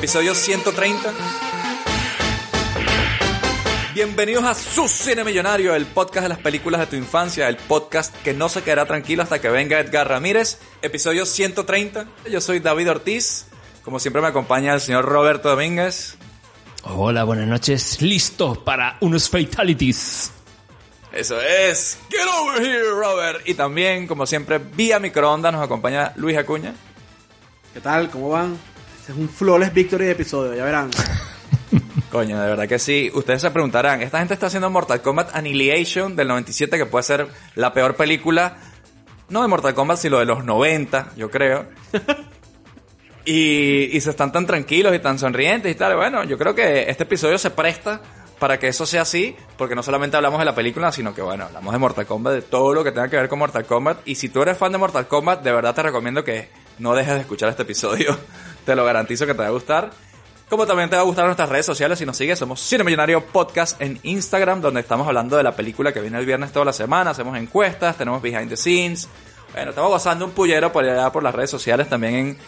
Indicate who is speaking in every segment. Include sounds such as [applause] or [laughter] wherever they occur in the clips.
Speaker 1: Episodio 130. Bienvenidos a Su Cine Millonario, el podcast de las películas de tu infancia, el podcast que no se quedará tranquilo hasta que venga Edgar Ramírez. Episodio 130. Yo soy David Ortiz. Como siempre me acompaña el señor Roberto Domínguez.
Speaker 2: Hola, buenas noches. Listo para unos fatalities.
Speaker 1: Eso es. Get over here, Robert. Y también, como siempre, vía microondas nos acompaña Luis Acuña.
Speaker 3: ¿Qué tal? ¿Cómo van? Es un flawless victory de episodio, ya verán. [laughs]
Speaker 1: Coño, de verdad que sí. Ustedes se preguntarán, esta gente está haciendo Mortal Kombat Annihilation del 97, que puede ser la peor película, no de Mortal Kombat, sino de los 90, yo creo. [laughs] y, y se están tan tranquilos y tan sonrientes y tal. Bueno, yo creo que este episodio se presta para que eso sea así, porque no solamente hablamos de la película, sino que, bueno, hablamos de Mortal Kombat, de todo lo que tenga que ver con Mortal Kombat. Y si tú eres fan de Mortal Kombat, de verdad te recomiendo que no dejes de escuchar este episodio. Te lo garantizo que te va a gustar. Como también te va a gustar nuestras redes sociales si nos sigues, somos Cine Millonario Podcast en Instagram, donde estamos hablando de la película que viene el viernes toda la semana, hacemos encuestas, tenemos behind the scenes. Bueno, estamos gozando un pullero por allá por las redes sociales, también en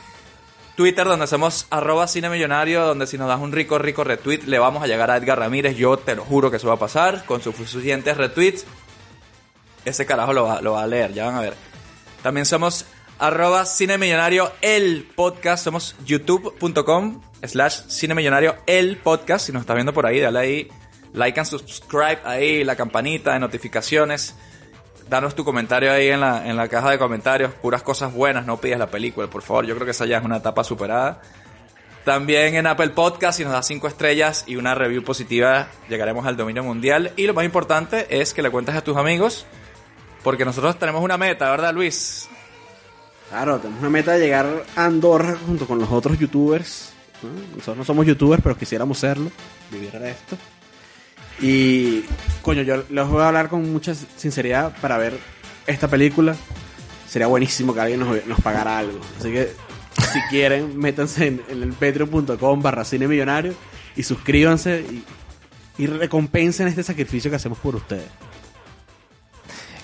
Speaker 1: Twitter, donde hacemos arroba Cine Millonario, donde si nos das un rico, rico retweet, le vamos a llegar a Edgar Ramírez, yo te lo juro que eso va a pasar, con sus suficientes retweets. Ese carajo lo va, lo va a leer, ya van a ver. También somos arroba Cine Millonario el podcast. Somos youtube.com slash Cine Millonario el podcast. Si nos estás viendo por ahí, dale ahí like and subscribe ahí, la campanita de notificaciones. Danos tu comentario ahí en la, en la caja de comentarios. Puras cosas buenas, no pidas la película, por favor. Yo creo que esa ya es una etapa superada. También en Apple Podcast, si nos das 5 estrellas y una review positiva, llegaremos al dominio mundial. Y lo más importante es que le cuentes a tus amigos, porque nosotros tenemos una meta, ¿verdad, Luis?
Speaker 3: Claro, tenemos una meta de llegar a Andorra junto con los otros youtubers. ¿no? Nosotros no somos youtubers, pero quisiéramos serlo, vivir de esto. Y, coño, yo les voy a hablar con mucha sinceridad para ver esta película. Sería buenísimo que alguien nos, nos pagara algo. Así que, si [laughs] quieren, métanse en, en el patreon.com barra cine millonario y suscríbanse y, y recompensen este sacrificio que hacemos por ustedes.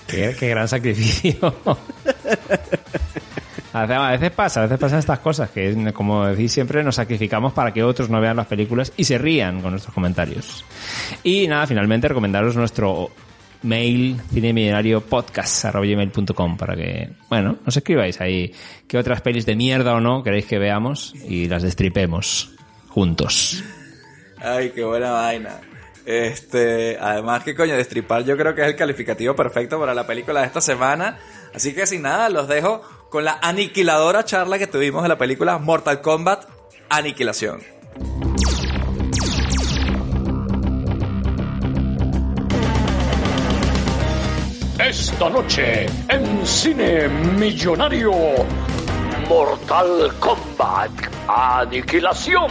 Speaker 2: Qué, qué gran sacrificio. [laughs] A veces- pasa, a veces pasan estas cosas que, como decís siempre, nos sacrificamos para que otros no vean las películas y se rían con nuestros comentarios. Y nada, finalmente recomendaros nuestro mail cinemillonario.podcast.com para que, bueno, nos escribáis ahí qué otras pelis de mierda o no queréis que veamos y las destripemos juntos.
Speaker 1: Ay, qué buena vaina. Este, además que coño, destripar yo creo que es el calificativo perfecto para la película de esta semana. Así que sin nada, los dejo con la aniquiladora charla que tuvimos de la película Mortal Kombat Aniquilación.
Speaker 4: Esta noche en Cine Millonario, Mortal Kombat Aniquilación.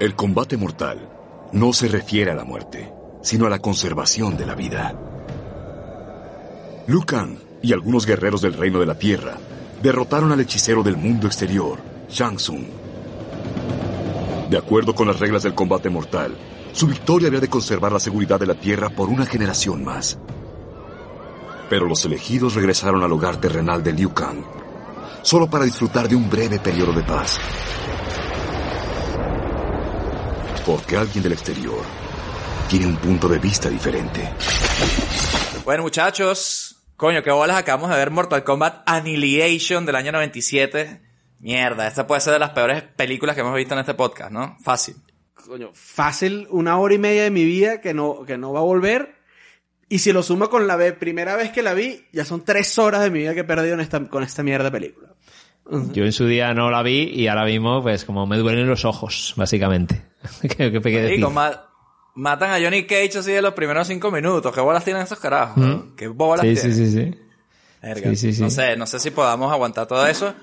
Speaker 5: El combate mortal no se refiere a la muerte, sino a la conservación de la vida. Liu Kang y algunos guerreros del Reino de la Tierra derrotaron al hechicero del mundo exterior, Shang Tsung. De acuerdo con las reglas del combate mortal, su victoria había de conservar la seguridad de la Tierra por una generación más. Pero los elegidos regresaron al hogar terrenal de Liu Kang, solo para disfrutar de un breve periodo de paz. Porque alguien del exterior tiene un punto de vista diferente.
Speaker 1: Bueno, muchachos, coño, qué bolas acabamos de ver Mortal Kombat Annihilation del año 97. Mierda, esta puede ser de las peores películas que hemos visto en este podcast, ¿no? Fácil.
Speaker 3: Coño, fácil una hora y media de mi vida que no, que no va a volver. Y si lo sumo con la ve- primera vez que la vi, ya son tres horas de mi vida que he perdido en esta, con esta mierda de película.
Speaker 2: Yo en su día no la vi y ahora mismo, pues como me duelen los ojos, básicamente. [laughs] ¿Qué, qué, qué?
Speaker 1: Marico, ma- matan a Johnny Cage así de los primeros cinco minutos. ¿Qué bolas tienen esos carajos? weón? ¿Qué bolas
Speaker 2: Sí,
Speaker 1: tienen?
Speaker 2: sí, sí. Sí, sí, sí.
Speaker 1: No sé, no sé si podamos aguantar todo eso.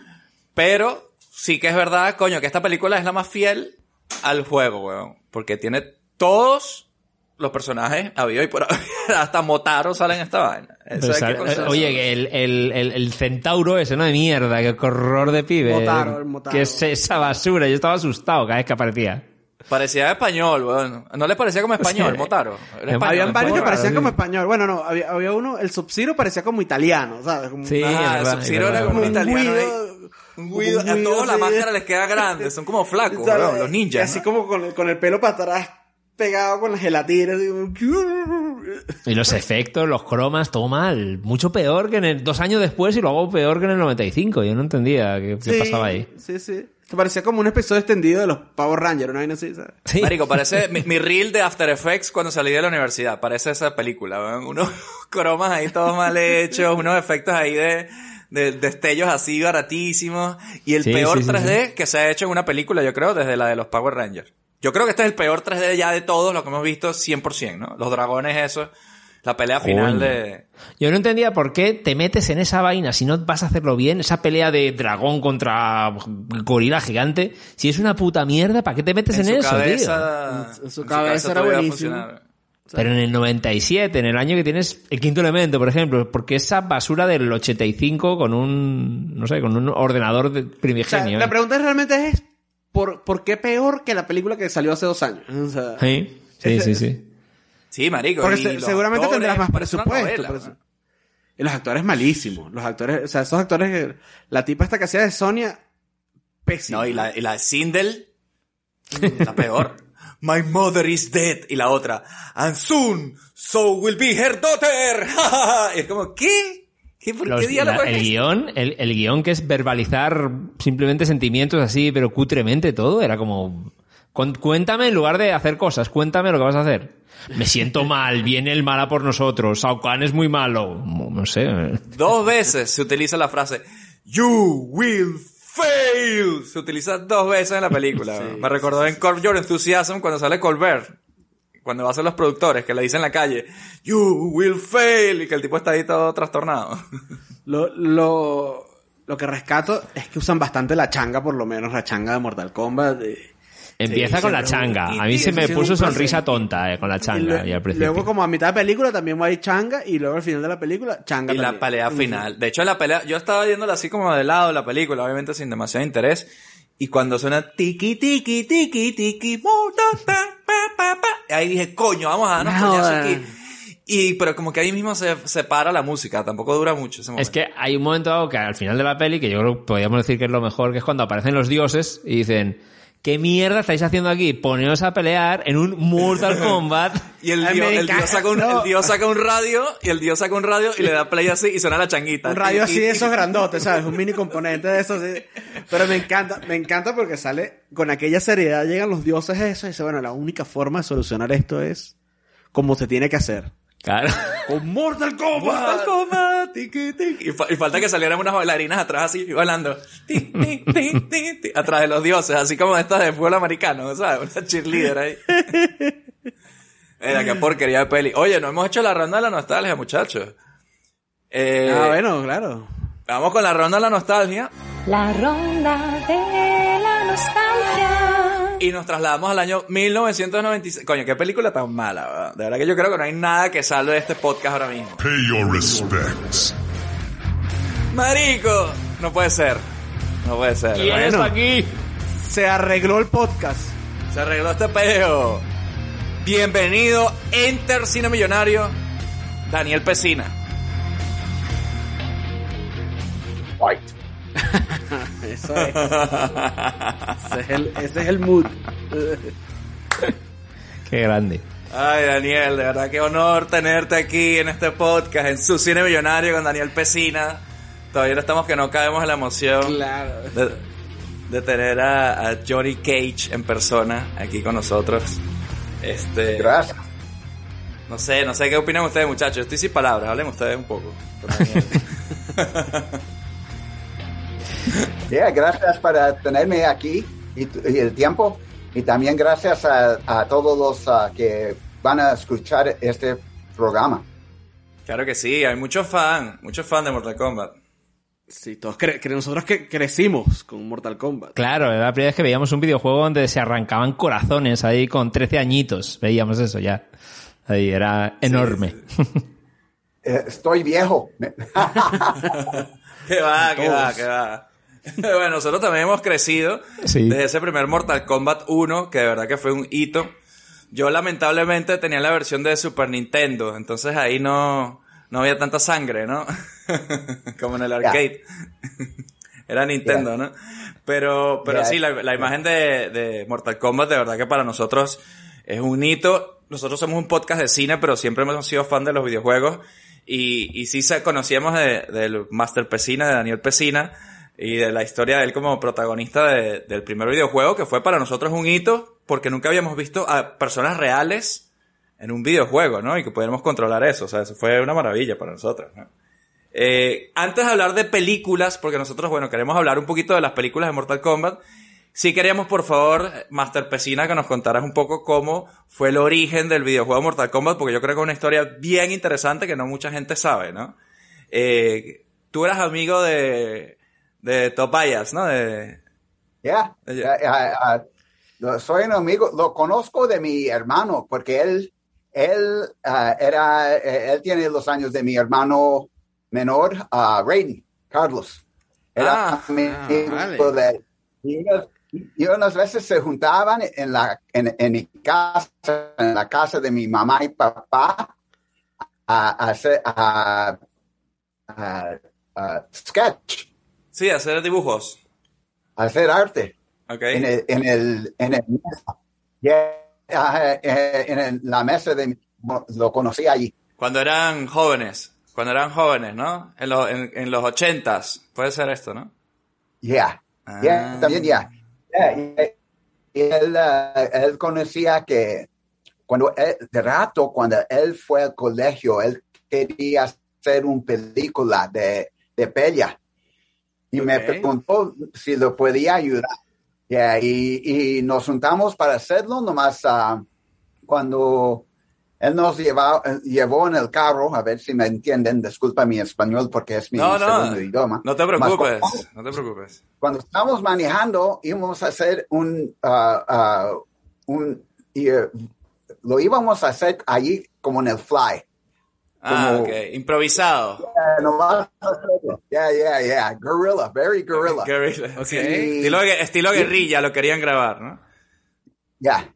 Speaker 1: Pero sí que es verdad, coño, que esta película es la más fiel al juego, weón. Porque tiene todos los personajes habido y por [laughs] haber. Hasta Motaro sale en esta vaina. Que considerarlo.
Speaker 2: oye, el, el, el, el centauro ese, ¿no? De mierda, qué horror de pibe.
Speaker 3: Motaro, el Motaro.
Speaker 2: ¿Qué es esa basura? Yo estaba asustado cada vez que aparecía.
Speaker 1: Parecía español, weón. ¿No les parecía como español,
Speaker 2: Sí.
Speaker 1: Motaro?
Speaker 3: Habían varios que parecían
Speaker 2: sí.
Speaker 3: como español. Bueno, no, había, había uno, el Sub-Zero parecía como italiano, ¿sabes? Como,
Speaker 2: Sí,
Speaker 1: Ah, Sub-Zero
Speaker 2: es
Speaker 1: era como un italiano Un Guido. A todos la máscara les queda grande. Son como flacos,
Speaker 3: ¿sabes?
Speaker 1: weón. Los
Speaker 3: Y
Speaker 1: ninjas.
Speaker 3: así
Speaker 1: ¿no?
Speaker 3: como con el, con el pelo para atrás pegado con la gelatina. así como-
Speaker 2: Y los efectos, los cromas, todo mal. Mucho peor que en el, dos años después y luego peor que en el 95. Yo no entendía qué, qué
Speaker 3: Sí,
Speaker 2: pasaba ahí.
Speaker 3: Sí, sí. Que parecía como un episodio extendido de los Power Rangers, una vaina así, ¿sabes?
Speaker 2: Sí.
Speaker 1: Marico, parece mi, mi reel de After Effects cuando salí de la universidad. Parece esa película, weón. Unos [laughs] cromas ahí todos mal hechos, unos efectos ahí de, de destellos así baratísimos. Y el
Speaker 2: Sí,
Speaker 1: peor
Speaker 2: sí, sí,
Speaker 1: 3D que se ha hecho en una película, yo creo, desde la de los Power Rangers. Yo creo que este es el peor 3D ya de todos los que hemos visto 100%, ¿no? Los dragones esos, la pelea final de...
Speaker 2: Yo no entendía por qué te metes en esa vaina si no vas a hacerlo bien, esa pelea de dragón contra gorila gigante. Si es una puta mierda, ¿para qué te metes en,
Speaker 1: En su
Speaker 2: eso, tío?
Speaker 1: cabeza...
Speaker 3: En su cabeza era
Speaker 1: todo iba a
Speaker 3: buenísimo.
Speaker 1: funcionar.
Speaker 2: Pero en el 97, en el año que tienes el quinto elemento, por ejemplo, porque esa basura del 85 con un, no sé, con un ordenador de
Speaker 3: O sea,
Speaker 2: primigenio.
Speaker 3: la
Speaker 2: ¿eh?
Speaker 3: pregunta realmente es, ¿por, ¿por qué peor que la película que salió hace dos años? O sea,
Speaker 2: Sí, sí, sí. sí.
Speaker 1: Sí, marico.
Speaker 3: porque se- seguramente
Speaker 1: actores,
Speaker 3: tendrás más presupuesto.
Speaker 1: novela.
Speaker 3: Y los actores malísimos. Los actores, o sea, esos actores, la tipa esta que hacía de Sonia, pésima.
Speaker 1: No, y la, y la Sindel, la peor. [laughs] My mother is dead. Y la otra, and soon, so will be her daughter. [laughs] y es como, ¿qué? ¿Qué, por
Speaker 2: Los-
Speaker 1: qué diálogo
Speaker 2: la-
Speaker 1: es
Speaker 2: el guion, el, el guion que es verbalizar simplemente sentimientos así, pero cutremente todo, era como, "Con- cuéntame en lugar de hacer cosas, cuéntame lo que vas a hacer. Me siento [laughs] mal, viene el mala por nosotros, Shao Kahn es muy malo, no sé.
Speaker 1: Dos veces se utiliza la frase, You will fail. Se utiliza dos veces en la película. Me recordó en Curb Your Enthusiasm cuando sale Colbert. Cuando va a ser los productores, que le dicen en la calle, You will fail. Y que el tipo está ahí todo trastornado. [laughs]
Speaker 3: Lo, lo, lo que rescato es que usan bastante la changa, por lo menos la changa de Mortal Kombat.
Speaker 2: Empieza
Speaker 3: Sí,
Speaker 2: con la changa.
Speaker 3: y-
Speaker 2: A mí
Speaker 3: y
Speaker 2: se me puso sonrisa tonta eh, con la
Speaker 3: Y
Speaker 2: changa y al principio.
Speaker 3: luego, como a mitad de película, también hay changa, y luego al final de la película, changa
Speaker 1: Y la pelea final. De hecho, la pelea, yo estaba viéndola así como de lado la película, obviamente sin demasiado interés. Y cuando suena tiki tiki tiki tiki, ahí dije, coño, vamos a darnos
Speaker 3: No,
Speaker 1: aquí. Y, pero como que ahí mismo se, se para la música, tampoco dura mucho ese momento.
Speaker 2: Es que hay un momento dado que al final de la peli, que yo creo que podríamos decir que es lo mejor, que es cuando aparecen los dioses y dicen, ¿qué mierda estáis haciendo aquí? Poneos a pelear en un Mortal [laughs] Kombat.
Speaker 1: Y el dios, el, saca un, [laughs]
Speaker 3: no.
Speaker 1: el dios saca un radio, y el dios saca un radio y le da play así y suena la changuita.
Speaker 3: Un radio
Speaker 1: Y-
Speaker 3: así
Speaker 1: y-
Speaker 3: de esos grandotes, ¿sabes? Un mini componente de esos. sí. Pero me encanta, me encanta porque sale con aquella seriedad, llegan los dioses esos y dice, bueno, la única forma de solucionar esto es como se tiene que hacer.
Speaker 2: Claro.
Speaker 3: Con Mortal Kombat.
Speaker 1: Mortal Kombat, tiki, tiki. Y, fa- y falta que salieran unas bailarinas atrás así, bailando. Ti, ti, ti, ti, ti, atrás de los dioses, así como estas de fútbol americano, ¿sabes? Una cheerleader ahí. Era qué porquería de peli. Oye, no hemos hecho la ronda de la nostalgia, muchachos. Eh,
Speaker 3: Ah, bueno, claro.
Speaker 1: Vamos con la ronda de la nostalgia
Speaker 6: La ronda de la nostalgia.
Speaker 1: Y nos trasladamos al año 1996. Coño, qué película tan mala, ¿verdad? De verdad que yo creo que no hay nada que salve de este podcast ahora mismo.
Speaker 7: Pay your respects.
Speaker 1: Marico, no puede ser. No puede ser.
Speaker 2: ¿Quién
Speaker 3: Bueno.
Speaker 2: está aquí?
Speaker 3: Se arregló el podcast.
Speaker 1: Se arregló este peo. Bienvenido, Enter Cine Millonario, Daniel Pesina.
Speaker 4: Fight.
Speaker 3: Eso es. ese, es el, ese es el mood.
Speaker 2: Qué grande.
Speaker 1: Ay, Daniel, de verdad qué honor tenerte aquí en este podcast, en su Cine Millonario con Daniel Pesina. Todavía no estamos que no caemos en la emoción
Speaker 3: Claro.
Speaker 1: de, de tener a, a Johnny Cage en persona aquí con nosotros. Este,
Speaker 4: Gracias.
Speaker 1: no sé, no sé qué opinan ustedes, muchachos. Yo estoy sin palabras, hablen ustedes un poco. [laughs] [laughs]
Speaker 4: Yeah, gracias por tenerme aquí y, el tiempo. Y también gracias a, a todos los ah, que van a escuchar este programa.
Speaker 1: Claro que sí, hay muchos fans, muchos fans de Mortal Kombat.
Speaker 3: Sí, todos cre- cre- nosotros que crecimos con Mortal Kombat.
Speaker 2: Claro, era la primera vez que veíamos un videojuego donde se arrancaban corazones ahí con 13 añitos. Veíamos eso ya. Ahí era enorme. [laughs]
Speaker 4: Eh, estoy viejo. [laughs]
Speaker 1: Que va, que va, que va. [laughs] bueno, nosotros también hemos crecido
Speaker 2: Sí.
Speaker 1: desde ese primer Mortal Kombat 1, que de verdad que fue un hito. Yo lamentablemente tenía la versión de Super Nintendo, entonces ahí no, no había tanta sangre, ¿no? [laughs] Como en el arcade. [laughs] Era Nintendo, ¿no? Pero, pero sí, la, la imagen de, de Mortal Kombat, de verdad que para nosotros es un hito. Nosotros somos un podcast de cine, pero siempre hemos sido fan de los videojuegos. Y, y sí se- conocíamos de- del Master Pesina, de Daniel Pesina, y de la historia de él como protagonista de- del primer videojuego, que fue para nosotros un hito, porque nunca habíamos visto a personas reales en un videojuego, ¿no? Y que pudiéramos controlar eso. O sea, eso fue una maravilla para nosotros, ¿no? Eh, antes de hablar de películas, porque nosotros, bueno, queremos hablar un poquito de las películas de Mortal Kombat, sí queríamos, por favor, Master Pesina, que nos contaras un poco cómo fue el origen del videojuego Mortal Kombat, porque yo creo que es una historia bien interesante que no mucha gente sabe, ¿no? Eh, tú eras amigo de, de Tobias, ¿no? De,
Speaker 4: Yeah.
Speaker 1: Ya.
Speaker 4: Ah, ah, ah, lo- soy un amigo, lo conozco de mi hermano, porque él, él ah, era, eh, él tiene los años de mi hermano menor, ah, Raiden, Carlos. Era
Speaker 1: Ah,
Speaker 4: amigo
Speaker 3: vale.
Speaker 4: de. Y unas veces se juntaban en la, en, en mi casa, en la casa de mi mamá y papá, a, hacer, a, a- a sketch,
Speaker 1: sí, hacer dibujos.
Speaker 4: hacer arte.
Speaker 1: ¿Ok?
Speaker 4: en el, en el, en el mesa. Yeah, eh, en el- la mesa de lo conocí allí.
Speaker 1: Cuando eran jóvenes. Cuando eran jóvenes, ¿no? En, los en, en los ochentas. Puede ser esto, ¿no?
Speaker 4: Yeah,
Speaker 1: Ah.
Speaker 4: yeah, también yeah. Yeah, él, ah, él conocía que cuando él- de rato cuando él fue al colegio él quería hacer una película de, de y me preguntó si lo podía ayudar. Yeah, y, y nos juntamos para hacerlo, nomás ah, cuando él nos lleva, llevó en el carro, a ver si me entienden, disculpa mi español porque es mi
Speaker 1: No, no.
Speaker 4: segundo idioma.
Speaker 1: No te preocupes.
Speaker 4: cuando-
Speaker 1: No te preocupes.
Speaker 4: cuando estábamos manejando, íbamos a hacer un, ah, ah, un y, eh, lo íbamos a hacer allí como en el fly.
Speaker 1: Ah, ok. Improvisado.
Speaker 4: Yeah, yeah, yeah. Guerrilla, very guerrilla.
Speaker 1: Guerrilla. [laughs]
Speaker 3: Ok.
Speaker 1: Sí. Estilo, estilo guerrilla lo querían grabar, ¿no?
Speaker 4: Yeah.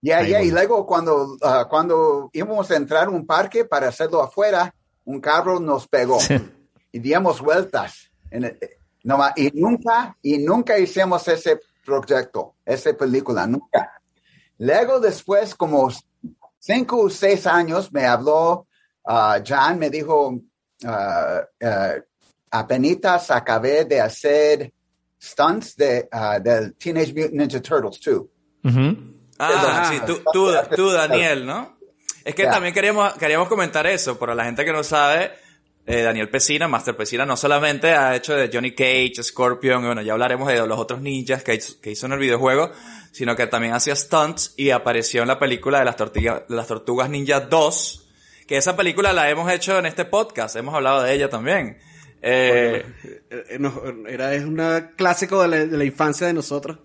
Speaker 4: Yeah,
Speaker 2: Ahí
Speaker 4: yeah.
Speaker 2: voy.
Speaker 4: Y luego cuando, ah, cuando íbamos a entrar a un parque para hacerlo afuera, un carro nos pegó y dimos vueltas. En el- nomás- y nunca, y nunca hicimos ese proyecto, esa película, nunca. Luego después, como cinco o seis años, me habló ah, John, me dijo, ah, apenitas acabé de hacer stunts de, del Teenage Mutant Ninja Turtles 2.
Speaker 2: Ujú.
Speaker 1: Ah, sí, tú, tú, tú, Daniel, ¿no? Es que también queríamos, queríamos comentar eso, para la gente que no sabe, eh, Daniel Pesina, Master Pesina, no solamente ha hecho de Johnny Cage, Scorpion, y bueno, ya hablaremos de los otros ninjas que hizo, que hizo en el videojuego, sino que también hacía stunts y apareció en la película de las, tortiga- las Tortugas Ninja 2, que esa película la hemos hecho en este podcast, hemos hablado de ella también. Eh,
Speaker 3: Eh, eh, era, es un clásico de la, de la infancia de nosotros.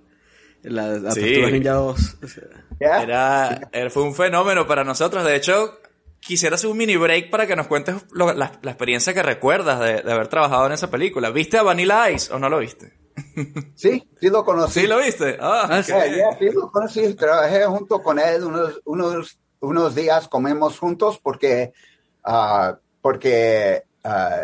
Speaker 3: La, la
Speaker 1: Sí.
Speaker 3: Ninja 2. O sea,
Speaker 4: Yeah.
Speaker 1: Era, era- fue un fenómeno para nosotros. De hecho, quisiera hacer un mini break para que nos cuentes lo- la, la experiencia que recuerdas de, de haber trabajado en esa película. ¿Viste a Vanilla Ice o no lo viste? [laughs]
Speaker 4: Sí, sí lo conocí.
Speaker 1: ¿Sí lo viste? Ah,
Speaker 3: Ah, sí.
Speaker 4: Sí lo conocí. Trabajé junto con él unos, unos, unos días, comemos juntos porque, ah, porque ah,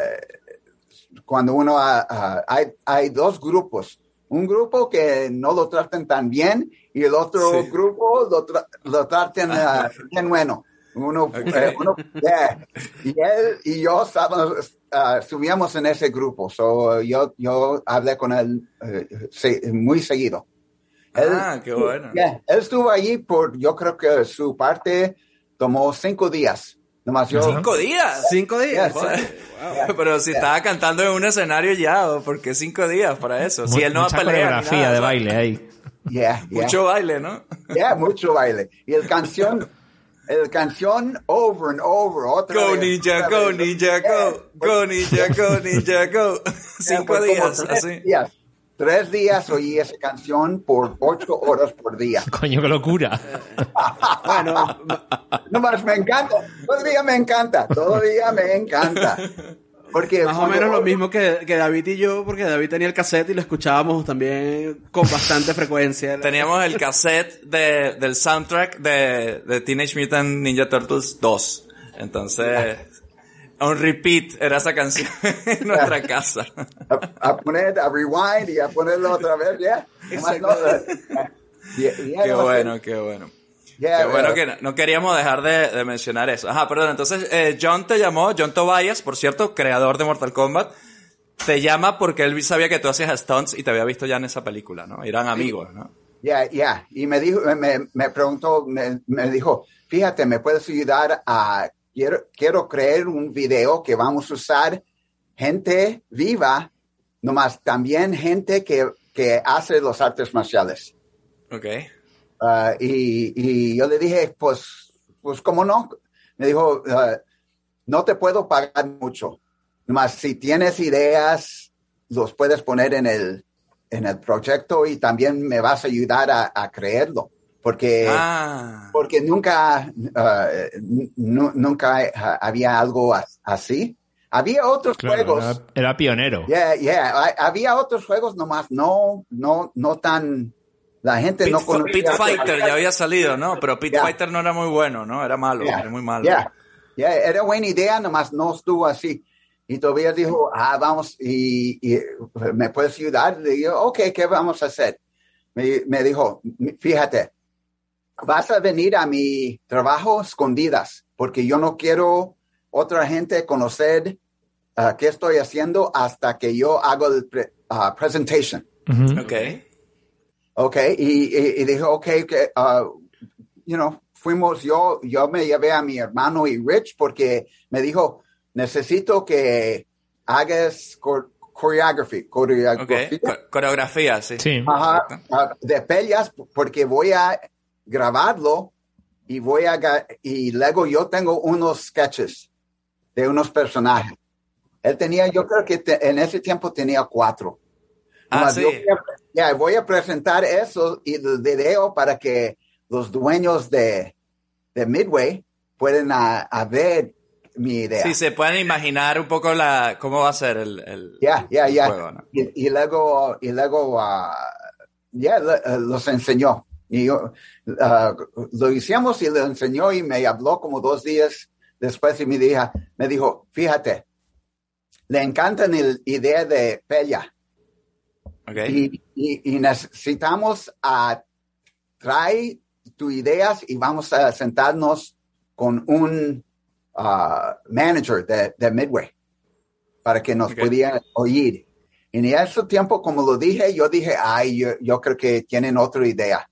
Speaker 4: cuando uno ah, hay, hay dos grupos. Un grupo que no lo traten tan bien y el otro
Speaker 1: Sí.
Speaker 4: grupo lo, tra- lo traten [laughs] bien bueno. Uno, eh, uno- yeah. Y él y yo estábamos, subíamos en ese grupo. So, yo, yo hablé con él eh, se- muy seguido. Él-
Speaker 1: Ah, qué bueno.
Speaker 4: Yeah, él estuvo allí por, yo creo que su parte tomó cinco días Nomás yo...
Speaker 1: ¿Cinco días?
Speaker 3: Cinco días.
Speaker 4: Yeah,
Speaker 1: Joder. Pero si estaba cantando en un escenario ya, ¿o ¿por qué cinco días para eso? Si él no va a
Speaker 2: Mucha
Speaker 1: pelear.
Speaker 2: coreografía
Speaker 1: nada,
Speaker 2: de baile ahí.
Speaker 4: Yeah, yeah.
Speaker 1: Mucho baile, ¿no?
Speaker 4: Yeah, mucho baile. Y el canción, el canción over and over, otra
Speaker 1: Go
Speaker 4: vez,
Speaker 1: ninja,
Speaker 4: otra
Speaker 1: go
Speaker 4: vez.
Speaker 1: ninja,
Speaker 4: Yeah,
Speaker 1: go. Go ninja, go ninja, go. Cinco
Speaker 4: como
Speaker 1: días, así.
Speaker 4: días. Tres días oí esa canción por ocho horas por día. [laughs]
Speaker 2: Coño, qué locura. [laughs]
Speaker 3: Bueno,
Speaker 4: Nomás me encanta, todavía me encanta, todavía me encanta. Porque
Speaker 3: más o menos lo mismo que, que David y yo, porque David tenía el cassette y lo escuchábamos también con bastante frecuencia. [laughs]
Speaker 1: Teníamos el cassette de, del soundtrack de, de Teenage Mutant Ninja Turtles 2. Entonces, un repeat era esa canción [laughs] en nuestra [laughs] casa.
Speaker 4: a, a poner, a rewind y a ponerlo otra vez, ya. [laughs] Yeah, yeah,
Speaker 1: Qué
Speaker 4: no
Speaker 1: bueno, qué bueno. Qué bueno que no, no queríamos dejar de, de mencionar eso. Ajá, perdón. Entonces, eh, John te llamó, John Tobias, por cierto, creador de Mortal Kombat, te llama porque él sabía que tú hacías stunts y te había visto ya en esa película, ¿no? Eran amigos, ¿no?
Speaker 4: Ya, ya. Y me dijo, me, me preguntó, me, me dijo, fíjate, ¿me puedes ayudar a, quiero, quiero crear un video que vamos a usar gente viva, nomás también gente que, que hace los artes marciales.
Speaker 1: Ok.
Speaker 4: Ah, y, y yo le dije, pues, pues, ¿cómo no? Me dijo, ah, no te puedo pagar mucho. Nomás si tienes ideas, los puedes poner en el, en el proyecto y también me vas a ayudar a, a creerlo. Porque,
Speaker 1: Ah,
Speaker 4: porque nunca, nu- nunca había algo as- así. Había otros
Speaker 2: Claro,
Speaker 4: juegos.
Speaker 2: era, era pionero.
Speaker 4: Yeah, yeah. Ha- Había otros juegos nomás no, no, no tan, la gente
Speaker 1: Pit,
Speaker 4: no conocía.
Speaker 1: Pit Fighter ya había salido, ¿no? Pero Pit. Fighter no era muy bueno, ¿no? Era malo,
Speaker 4: Yeah,
Speaker 1: era muy malo.
Speaker 4: yeah, yeah, era buena idea, nomás no estuvo así. Y todavía dijo, ah, vamos, y, y, ¿me puedes ayudar? Le digo, ok, ¿qué vamos a hacer? Me, me dijo, fíjate, vas a venir a mi trabajo escondidas, porque yo no quiero otra gente conocer ah, qué estoy haciendo hasta que yo hago el pre- ah, presentation.
Speaker 1: Ok.
Speaker 4: Ok, y, y, y dijo, ok, que, uh, you know, fuimos, yo, yo me llevé a mi hermano y Rich porque me dijo, necesito que hagas cor- choreography,
Speaker 1: Ok.
Speaker 4: coreografía
Speaker 1: Co- coreografía, sí.
Speaker 2: Sí.
Speaker 4: ajá, ah, de peleas porque voy a grabarlo y voy a, y luego yo tengo unos sketches de unos personajes. Él tenía, yo creo que te- en ese tiempo tenía cuatro.
Speaker 1: Ah, sí.
Speaker 4: voy a- ya, voy a presentar eso y el video para que los dueños de, de Midway puedan a, a ver mi idea.
Speaker 1: Sí, se pueden imaginar un poco la cómo va a ser el,
Speaker 4: Ya, ya, ya. Y, luego, y luego, ah, ya eh, los enseñó. Y yo, ah, lo hicimos y lo enseñó y me habló como dos días después y me dijo, me dijo, fíjate, le encanta la idea de Pella.
Speaker 1: Ok.
Speaker 4: y, y- y necesitamos a traer tus ideas y vamos a sentarnos con un ah, manager de, de Midway para que nos
Speaker 1: Ok.
Speaker 4: pudiera oír. Y en ese tiempo, como lo dije, yo dije, ay, yo, yo creo que tienen otra idea.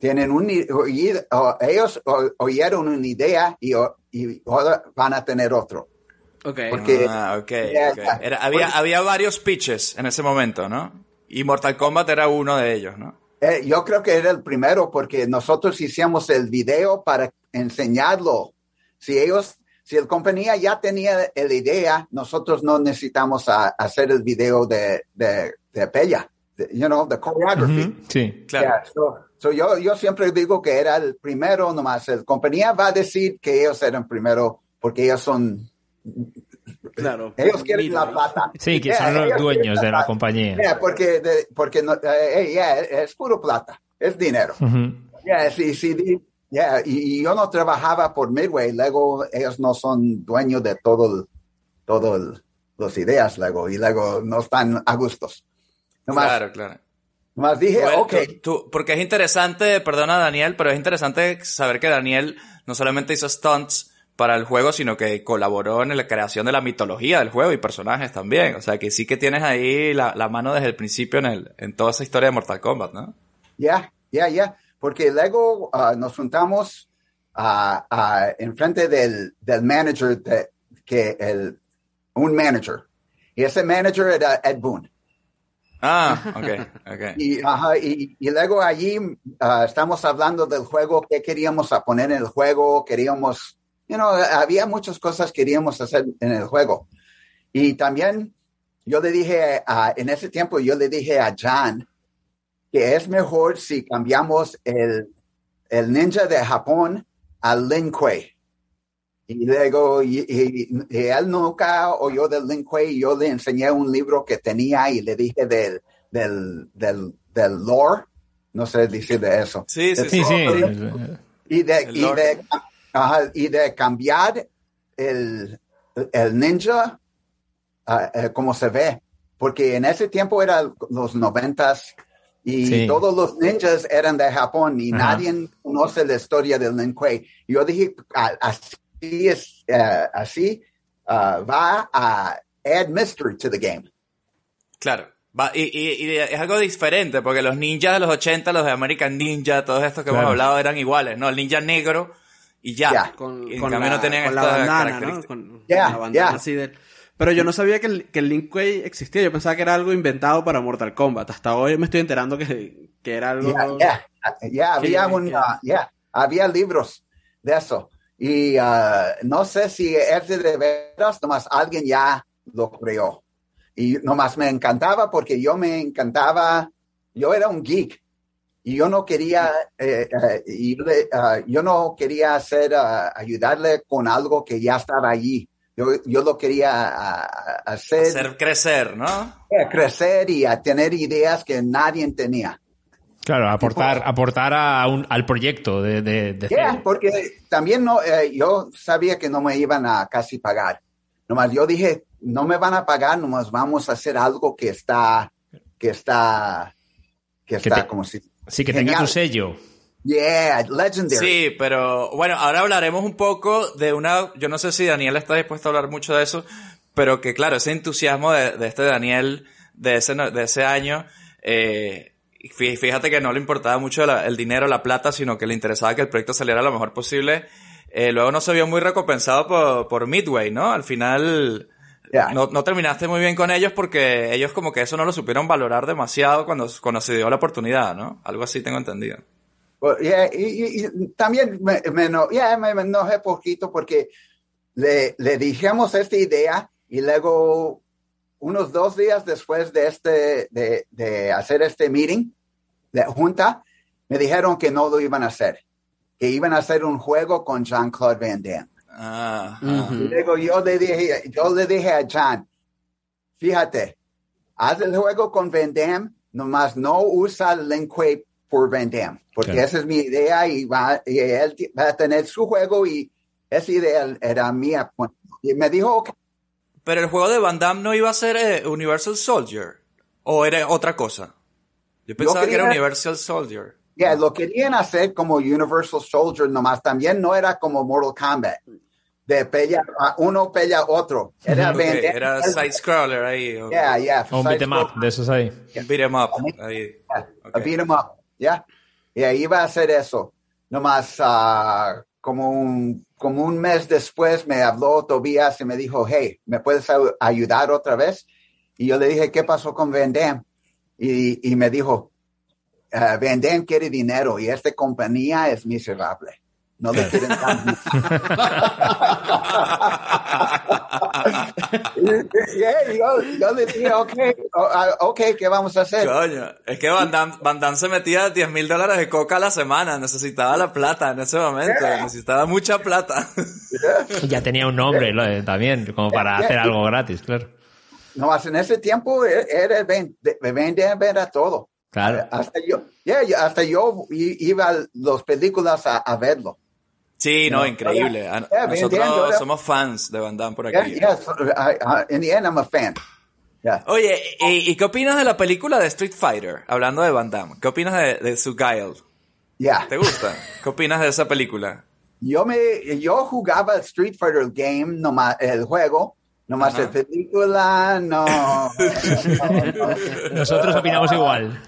Speaker 4: Tienen un, i- oír- o- ellos o- oyeron una idea y, y ahora van a tener otro.
Speaker 3: Ok.
Speaker 4: Porque-
Speaker 1: Ah, ok,
Speaker 4: Ya,
Speaker 1: ok.
Speaker 4: ya.
Speaker 1: Era- había,
Speaker 4: Porque-
Speaker 1: había varios pitches en ese momento, ¿no? Y Mortal Kombat era uno de ellos, ¿no?
Speaker 4: Eh, yo creo que era el primero porque nosotros hicimos el video para enseñarlo. Si ellos, si la compañía ya tenía la idea, nosotros no necesitamos a- hacer el video de, de, de Pella, de- you know, the choreography.
Speaker 2: Ujú. Sí.
Speaker 1: Claro.
Speaker 4: Yeah, so- so yo, yo siempre digo que era el primero nomás. La compañía va a decir que ellos eran primero porque ellos son,
Speaker 3: Claro.
Speaker 4: ellos quieren la
Speaker 3: Midway.
Speaker 4: plata.
Speaker 2: Sí, que
Speaker 4: Yeah,
Speaker 2: son los dueños de la compañía.
Speaker 4: Yeah, porque, de- porque no, eh, yeah, es puro plata, es dinero.
Speaker 2: Ujú.
Speaker 4: Yeah, sí, sí, y, y yo no trabajaba por Midway, luego ellos no son dueños de todo el, todo el, los ideas luego, y luego no están a gustos. Nomás,
Speaker 1: Claro, claro.
Speaker 4: Nomás dije,
Speaker 1: Bueno,
Speaker 4: ok,
Speaker 1: tú- tú- porque es interesante, perdona Daniel, pero es interesante saber que Daniel no solamente hizo stunts para el juego, sino que colaboró en la creación de la mitología del juego y personajes también. O sea, que sí que tienes ahí la, la mano desde el principio en, el, en toda esa historia de Mortal Kombat, ¿no?
Speaker 4: ya, ya, ya, porque luego ah, nos juntamos ah, enfrente del, del manager, de, que el, un manager. Y ese manager era Ed Boon.
Speaker 1: Ah, ok, ok.
Speaker 4: Y, ajá, y, y luego allí ah, estamos hablando del juego, qué queríamos poner en el juego, queríamos, you know, había muchas cosas que queríamos hacer en el juego. Y también yo le dije, a- en ese tiempo yo le dije a John que es mejor si cambiamos el, el ninja de Japón al Lin Kuei. Y luego, y, y- y él nunca oyó del Lin Kuei, y yo le enseñé un libro que tenía y le dije del, del, del, del lore, no sé decir de eso.
Speaker 1: Sí, sí,
Speaker 2: Sí, sí.
Speaker 4: Y de, y de, ajá, y de cambiar el, el ninja ah, eh, como se ve, porque en ese tiempo eran los noventas y
Speaker 2: Sí.
Speaker 4: todos los ninjas eran de Japón y
Speaker 2: Ajá.
Speaker 4: nadie conoce la historia del Lin Kuei. Yo dije, así es, eh, así ah, va a add mystery to the game.
Speaker 1: Claro. Va- y, y- y es algo diferente, porque los ninjas de los 80, los de American Ninja, todos estos que
Speaker 2: Claro.
Speaker 1: hemos hablado eran iguales, ¿no? El ninja negro y ya.
Speaker 4: Ya.
Speaker 3: Con,
Speaker 1: Y en
Speaker 3: con
Speaker 1: cambio
Speaker 3: la,
Speaker 1: no tenían
Speaker 3: con la
Speaker 1: esta
Speaker 3: bandana, ¿no? Con,
Speaker 4: Ya,
Speaker 3: con la bandana
Speaker 4: ya.
Speaker 3: así de... Pero yo no sabía que el, que el Lin Kuei existía. Yo pensaba que era algo inventado para Mortal Kombat. Hasta hoy me estoy enterando que, que era algo...
Speaker 4: Ya, había un, ya, había libros de eso. Y ah, no sé si es de veras, nomás alguien ya lo creó. Y nomás me encantaba porque yo me encantaba, yo era un geek. Y yo no quería, eh, eh, y yo, le- ah, yo no quería hacer, ah, ayudarle con algo que ya estaba allí. Yo, yo lo quería hacer,
Speaker 1: Hacer crecer, ¿no?
Speaker 4: eh, crecer y a tener ideas que nadie tenía.
Speaker 2: Claro, aportar, aportar a un- al proyecto de, de, de
Speaker 4: Yeah, porque también no, eh, yo sabía que no me iban a casi pagar. Nomás yo dije, no me van a pagar, nomás vamos a hacer algo que está, que está, que
Speaker 2: Que
Speaker 4: está
Speaker 2: te-
Speaker 4: como si...
Speaker 2: Sí, que tenga
Speaker 4: Genial.
Speaker 2: tu sello.
Speaker 4: Yeah, legendary.
Speaker 1: Sí, pero bueno, ahora hablaremos un poco de una, yo no sé si Daniel está dispuesto a hablar mucho de eso, pero que claro, ese entusiasmo de, de este Daniel de ese, de ese año, eh, fíjate que no le importaba mucho el dinero, la plata, sino que le interesaba que el proyecto saliera lo mejor posible. Eh, luego no se vio muy recompensado por, por Midway, ¿no? Al final
Speaker 4: Yeah.
Speaker 1: no, no terminaste muy bien con ellos porque ellos como que eso no lo supieron valorar demasiado cuando, cuando se dio la oportunidad, ¿no? Algo así tengo entendido.
Speaker 4: Well, yeah, y, también me, me, yeah, me, me enojé poquito porque le, le dijimos esta idea y luego unos dos días después de este de, de hacer este meeting de junta me dijeron que no lo iban a hacer que iban a hacer un juego con Jean-Claude Van Damme
Speaker 1: Ah,
Speaker 3: Ujú.
Speaker 4: y luego yo le dije yo le dije a John fíjate haz el juego con Van Damme nomás no usa el Lin Kuei por Van Damme porque
Speaker 2: Claro.
Speaker 4: esa es mi idea y va y él va a tener su juego y esa idea era mía y me dijo ok,
Speaker 1: Pero el juego de Van Damme no iba a ser eh, Universal Soldier. ¿O era otra cosa? Yo pensaba que era Universal Soldier.
Speaker 4: Ya, lo querían hacer como Universal Soldier, nomás también no era como Mortal Kombat. De pelea, a uno pelea a otro. Era [laughs]
Speaker 1: Ok,
Speaker 4: Van Damme.
Speaker 1: era side scroller ahí. o-
Speaker 4: Yeah, yeah.
Speaker 2: O un beat 'em up, de esos ahí.
Speaker 1: un Beat 'em up. Ahí.
Speaker 4: yeah. A beat 'em up. Yeah. Y ahí iba a hacer eso. Nomás ah, como, un, como un mes después me habló Tobias y me dijo, hey, ¿me puedes ayudar otra vez? Y yo le dije, ¿qué pasó con Van Damme? Y, y me dijo, "Ah, Van Damme quiere dinero y esta compañía es miserable. No le quieren dar [laughs] Yeah, [laughs] yo, yo le dije, ok, ok, ¿qué vamos a hacer?
Speaker 1: Coño, es que Van Damme, Van Damme se metía 10 mil dólares de coca a la semana. Necesitaba la plata en ese momento. Necesitaba mucha plata.
Speaker 2: Ya tenía un nombre lo de- también, como para
Speaker 4: Yeah,
Speaker 2: hacer
Speaker 4: yeah.
Speaker 2: algo gratis, claro.
Speaker 4: No, en ese tiempo e- era Damme era todo.
Speaker 2: Claro.
Speaker 4: Hasta yo, yeah, hasta yo iba a las películas a, a verlo.
Speaker 1: Sí, no,
Speaker 4: No,
Speaker 1: increíble.
Speaker 4: Yeah,
Speaker 1: Nosotros somos fans de Van Damme por aquí.
Speaker 4: yeah, so, I- I- in the end, I'm a fan. Yeah.
Speaker 1: Oye, ¿y, y qué opinas de la película de Street Fighter? Hablando de Van Damme. ¿Qué opinas de, de su Guile?
Speaker 4: Yeah.
Speaker 1: ¿Te gusta? ¿Qué opinas de esa película?
Speaker 4: Yo me, yo jugaba el Street Fighter game, nomás, el juego, nomás
Speaker 1: Ajá.
Speaker 4: la película, no. no, no, no. [laughs]
Speaker 2: Nosotros opinamos igual.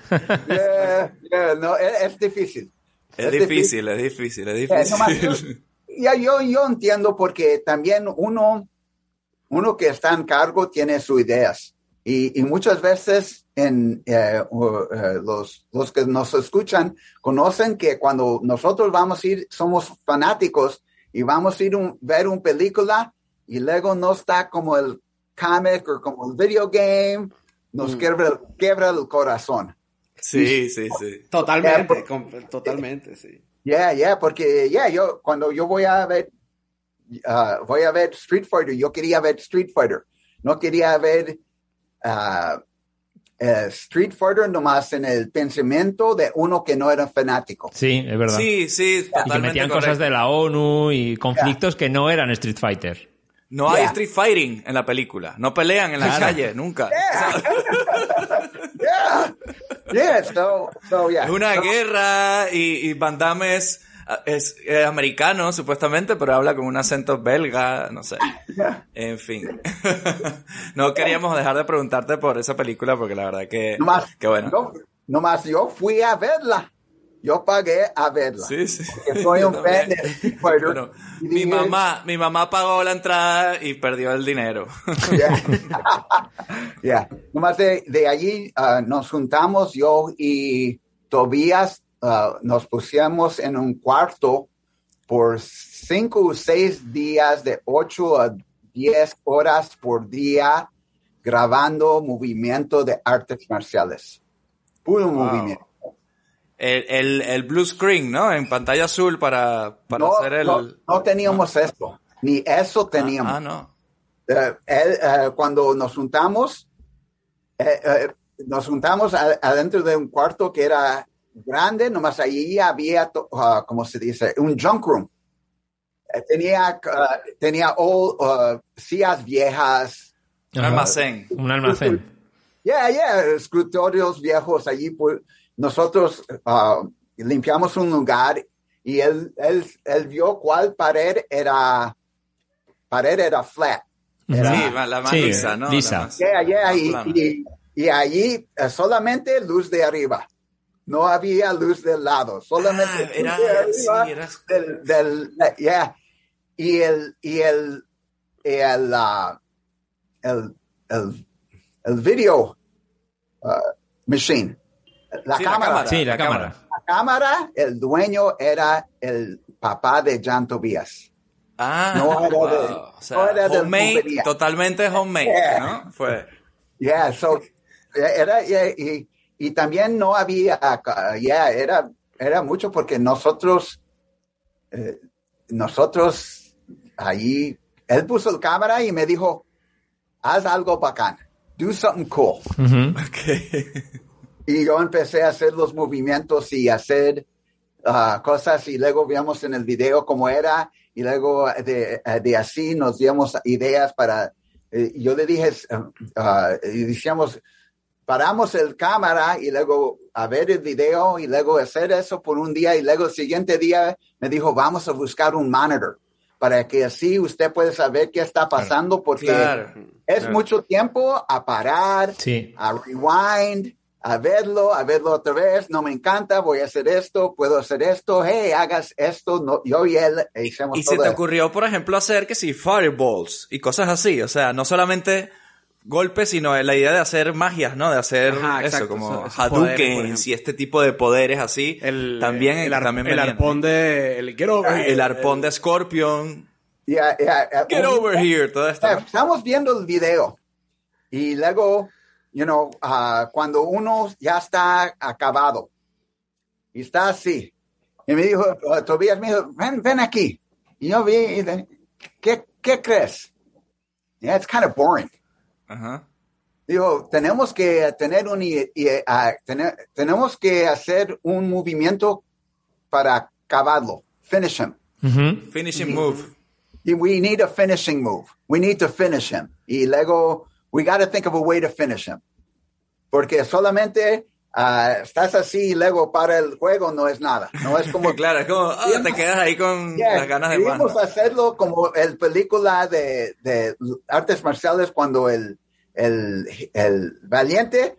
Speaker 4: Yeah, yeah, no, es, es difícil.
Speaker 1: Es,
Speaker 4: Es
Speaker 1: difícil, es difícil, es
Speaker 4: nomás
Speaker 1: difícil. [laughs]
Speaker 4: ya yo, yo entiendo porque también uno, uno que está en cargo tiene sus ideas. Y, y muchas veces en, eh, eh, los, los que nos escuchan conocen que cuando nosotros vamos a ir, somos fanáticos y vamos a ir a ver una película y luego no está como el comic o como el video game, nos quiebra, quiebra el corazón.
Speaker 1: Sí, sí, sí.
Speaker 3: Totalmente, totalmente, sí.
Speaker 4: Yeah, yeah, porque yeah, yo cuando yo voy a ver ah, voy a ver Street Fighter, yo quería ver Street Fighter, no quería ver eh, Street Fighter nomás en el pensamiento de uno que no era fanático.
Speaker 2: Sí, es verdad.
Speaker 1: Sí, sí,
Speaker 2: y que
Speaker 1: totalmente
Speaker 2: metían
Speaker 1: correcto.
Speaker 2: cosas de la ONU y conflictos que no eran Street Fighter.
Speaker 1: No hay street fighting en la película. No pelean en la
Speaker 2: Claro.
Speaker 1: calle, nunca. [laughs] [laughs]
Speaker 4: Yeah, yeah, so, so yeah.
Speaker 1: Es una
Speaker 4: So,
Speaker 1: guerra y, y Van Damme es, es, es americano, supuestamente, pero habla con un acento belga, no sé. [laughs] En fin. no queríamos dejar de preguntarte por esa película porque la verdad que,
Speaker 4: Nomás,
Speaker 1: que bueno.
Speaker 4: yo, nomás yo fui a verla. Yo pagué a verla.
Speaker 1: Sí, sí.
Speaker 4: Porque soy un fan de.
Speaker 1: Bueno, mi
Speaker 4: dije,
Speaker 1: mamá, mi mamá pagó la entrada y perdió el dinero. [laughs]
Speaker 4: Yeah. Yeah. [laughs] Nomás de, de allí ah, nos juntamos, yo y Tobías, ah, nos pusimos en un cuarto por cinco o seis días, de ocho a diez horas por día, grabando movimiento de artes marciales. Puro movimiento.
Speaker 1: El, el, el blue screen, ¿no? En pantalla azul para, para
Speaker 4: No,
Speaker 1: hacer el...
Speaker 4: no, no teníamos eso, ni eso teníamos.
Speaker 1: Ah, no.
Speaker 4: Eh, él, eh, cuando nos juntamos, eh, eh, nos juntamos a- adentro de un cuarto que era grande, nomás allí había, to- ah, ¿cómo se dice? Un junk room. Eh, tenía, ah, tenía old, ah, sillas viejas.
Speaker 1: Un almacén.
Speaker 2: Un almacén.
Speaker 4: Yeah, yeah, escritorios viejos allí. Pues, nosotros ah, limpiamos un lugar y él, él, él vio cuál pared era, pared era flat. Era-
Speaker 1: Sí, la más
Speaker 2: Sí,
Speaker 1: lisa, ¿no?
Speaker 2: lisa.
Speaker 4: Yeah, yeah, y, y, y allí eh, solamente luz de arriba. No había luz del lado, solamente
Speaker 1: Ah,
Speaker 4: luz
Speaker 1: era-
Speaker 4: de arriba
Speaker 1: sí, era-
Speaker 4: del, del- eh, yeah. Y el, y el, y el, ah, el, el, el video ah, machine, la
Speaker 1: Sí, la
Speaker 4: cámara,
Speaker 1: cámara.
Speaker 2: Sí, la
Speaker 1: La
Speaker 2: cámara.
Speaker 4: la cámara, el dueño era el papá de Jan Tobias.
Speaker 1: Ah,
Speaker 4: No era de-
Speaker 1: wow. O sea,
Speaker 4: no era de
Speaker 1: homemade,
Speaker 4: compañía.
Speaker 1: totalmente homemade,
Speaker 4: Yeah.
Speaker 1: ¿no? Fue.
Speaker 4: Yeah, so, era, yeah, y, y también no había, uh, yeah, era, era mucho porque nosotros, eh, nosotros allí, él puso el cámara y me dijo, haz algo bacán, do something cool.
Speaker 2: Ujú. [laughs]
Speaker 4: Y yo empecé a hacer los movimientos y hacer ah, cosas y luego vimos en el video cómo era y luego de, de así nos dimos ideas para, eh, yo le dije, ah, y decíamos, paramos el cámara y luego a ver el video y luego hacer eso por un día y luego el siguiente día me dijo, vamos a buscar un monitor para que así usted puede saber qué está pasando porque
Speaker 1: Claro.
Speaker 4: es
Speaker 1: claro.
Speaker 4: mucho tiempo a parar,
Speaker 2: Sí.
Speaker 4: a rewind, a verlo, a verlo otra vez, no me encanta, voy a hacer esto, puedo hacer esto, hey, hagas esto, no, yo y él hicimos
Speaker 1: Y se te
Speaker 4: eso.
Speaker 1: ocurrió, por ejemplo, hacer que si fireballs y cosas así. O sea, no solamente golpes, sino la idea de hacer magias, ¿no? De hacer
Speaker 3: Ajá,
Speaker 1: eso,
Speaker 3: exacto,
Speaker 1: como Hadoukens
Speaker 3: ejemplo.
Speaker 1: y este tipo de poderes así.
Speaker 3: El,
Speaker 1: también,
Speaker 3: el, ar-
Speaker 1: también
Speaker 3: el arpón de... El, get over here.
Speaker 1: El arpón de Scorpion.
Speaker 4: Yeah, yeah, yeah.
Speaker 1: Get over here, todo esto.
Speaker 4: Yeah,
Speaker 1: ¿no?
Speaker 4: Estamos viendo el video y luego, you know, ah, cuando uno ya está acabado y está así, y me dijo, ah, Tobías me dijo, ven, ven aquí. Y yo vi, y de- ¿qué, qué crees? Yeah, it's kind of boring.
Speaker 1: Ajá.
Speaker 4: Digo, tenemos que tener un, y- y, ah, tener- tenemos que hacer un movimiento para acabarlo, finish him.
Speaker 1: Finishing move.
Speaker 4: Y we need a finishing move. We need to finish him. Y luego, we got to think of a way to finish him. Porque solamente ah, estás así y luego para el juego no es nada. No es como... [laughs]
Speaker 1: claro, es como, ah, te quedas ahí con
Speaker 4: Yeah,
Speaker 1: las ganas de más.
Speaker 4: queríamos
Speaker 1: ¿no?
Speaker 4: hacerlo como el película de, de artes marciales cuando el, el, el valiente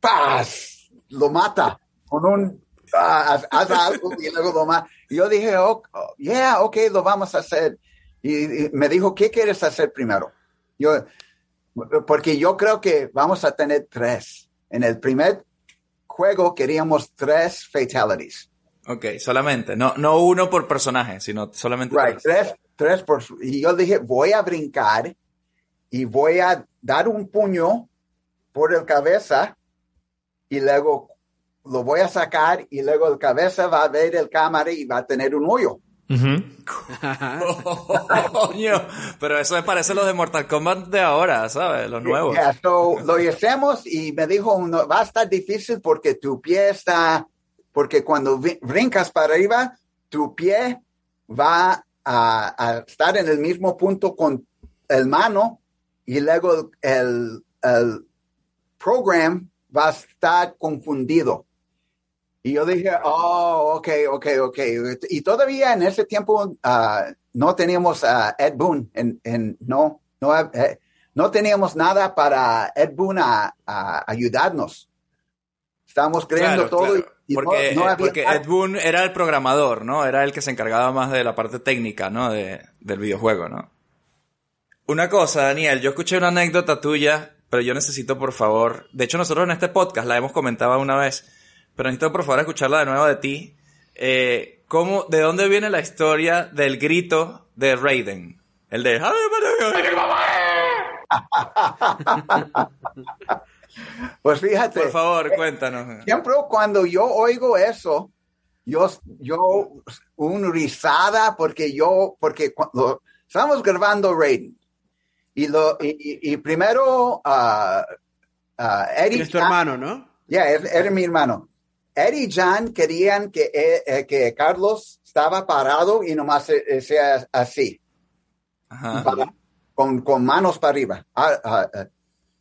Speaker 4: ¡paz! lo mata con un ah, haz, haz algo y luego lo. Y yo dije, oh, oh, yeah, ok, lo vamos a hacer. Y, y me dijo, ¿qué quieres hacer primero? Yo, porque yo creo que vamos a tener tres. En el primer juego queríamos tres fatalities.
Speaker 1: Ok, solamente. No, no uno por personaje, sino solamente
Speaker 4: Right,
Speaker 1: tres.
Speaker 4: tres, tres por Y yo dije, voy a brincar y voy a dar un puño por el cabeza y luego lo voy a sacar y luego el cabeza va a ver el cámara y va a tener un hoyo. [laughs]
Speaker 1: Coño, pero eso me parece los de Mortal Kombat de ahora, ¿sabes? Los nuevos.
Speaker 4: Yeah, so, lo hicimos y me dijo, no, va a estar difícil porque tu pie está, porque cuando brincas para arriba, tu pie va a, a estar en el mismo punto con el mano y luego el, el program va a estar confundido. Y yo dije, oh, ok, ok, ok. Y todavía en ese tiempo ah, no teníamos a Ed Boon, en, en- no, no, eh, no teníamos nada para Ed Boon a, a ayudarnos. Estábamos creando
Speaker 1: Claro,
Speaker 4: todo
Speaker 1: claro.
Speaker 4: y no-
Speaker 1: porque,
Speaker 4: no, había
Speaker 1: porque. Ed Boon era el programador, ¿no? Era el que se encargaba más de la parte técnica, ¿no? De, del videojuego, ¿no? Una cosa, Daniel, yo escuché una anécdota tuya, pero yo necesito, por favor, de hecho nosotros en este podcast la hemos comentado una vez, pero necesito, por favor, escucharla de nuevo de ti. Eh, ¿cómo, ¿De dónde viene la historia del grito de Raiden? El de... [laughs]
Speaker 4: Pues fíjate.
Speaker 1: Por favor, cuéntanos.
Speaker 4: Siempre cuando yo oigo eso, yo, yo, un risada porque yo, porque cuando estamos grabando Raiden y lo, y, primero, ah, Eddie,
Speaker 3: Es tu hermano, ¿no?
Speaker 4: ya, es- era mi hermano. Eddie y Jan querían que, eh, eh, que Carlos estaba parado y nomás eh, sea así,
Speaker 1: Ajá.
Speaker 4: para- con, con manos para arriba. Ah, ah, ah.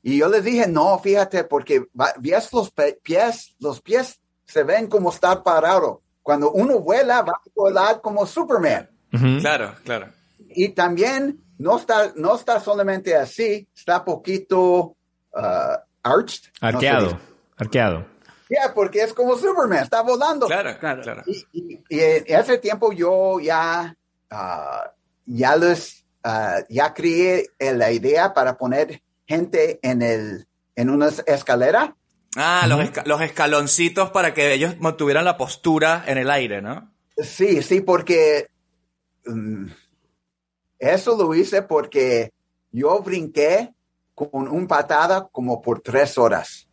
Speaker 4: Y yo les dije, no, fíjate, porque va- ves los pies, los pies se ven como estar parado. Cuando uno vuela, va a volar como Superman.
Speaker 1: Claro, claro.
Speaker 4: Y también no está, no está solamente así, está poquito arched. no se
Speaker 2: Arqueado.
Speaker 4: Ya, porque es como Superman, está volando.
Speaker 1: Claro,
Speaker 3: Claro.
Speaker 1: claro.
Speaker 4: Y, y- ese tiempo yo ya, ah, ya les, ah, ya creé eh, la idea para poner gente en el, en una escalera.
Speaker 1: Ah, los, esca- los escaloncitos para que ellos mantuvieran la postura en el aire, ¿no?
Speaker 4: Sí, sí, porque mm, eso lo hice porque yo brinqué con un patada como por tres horas.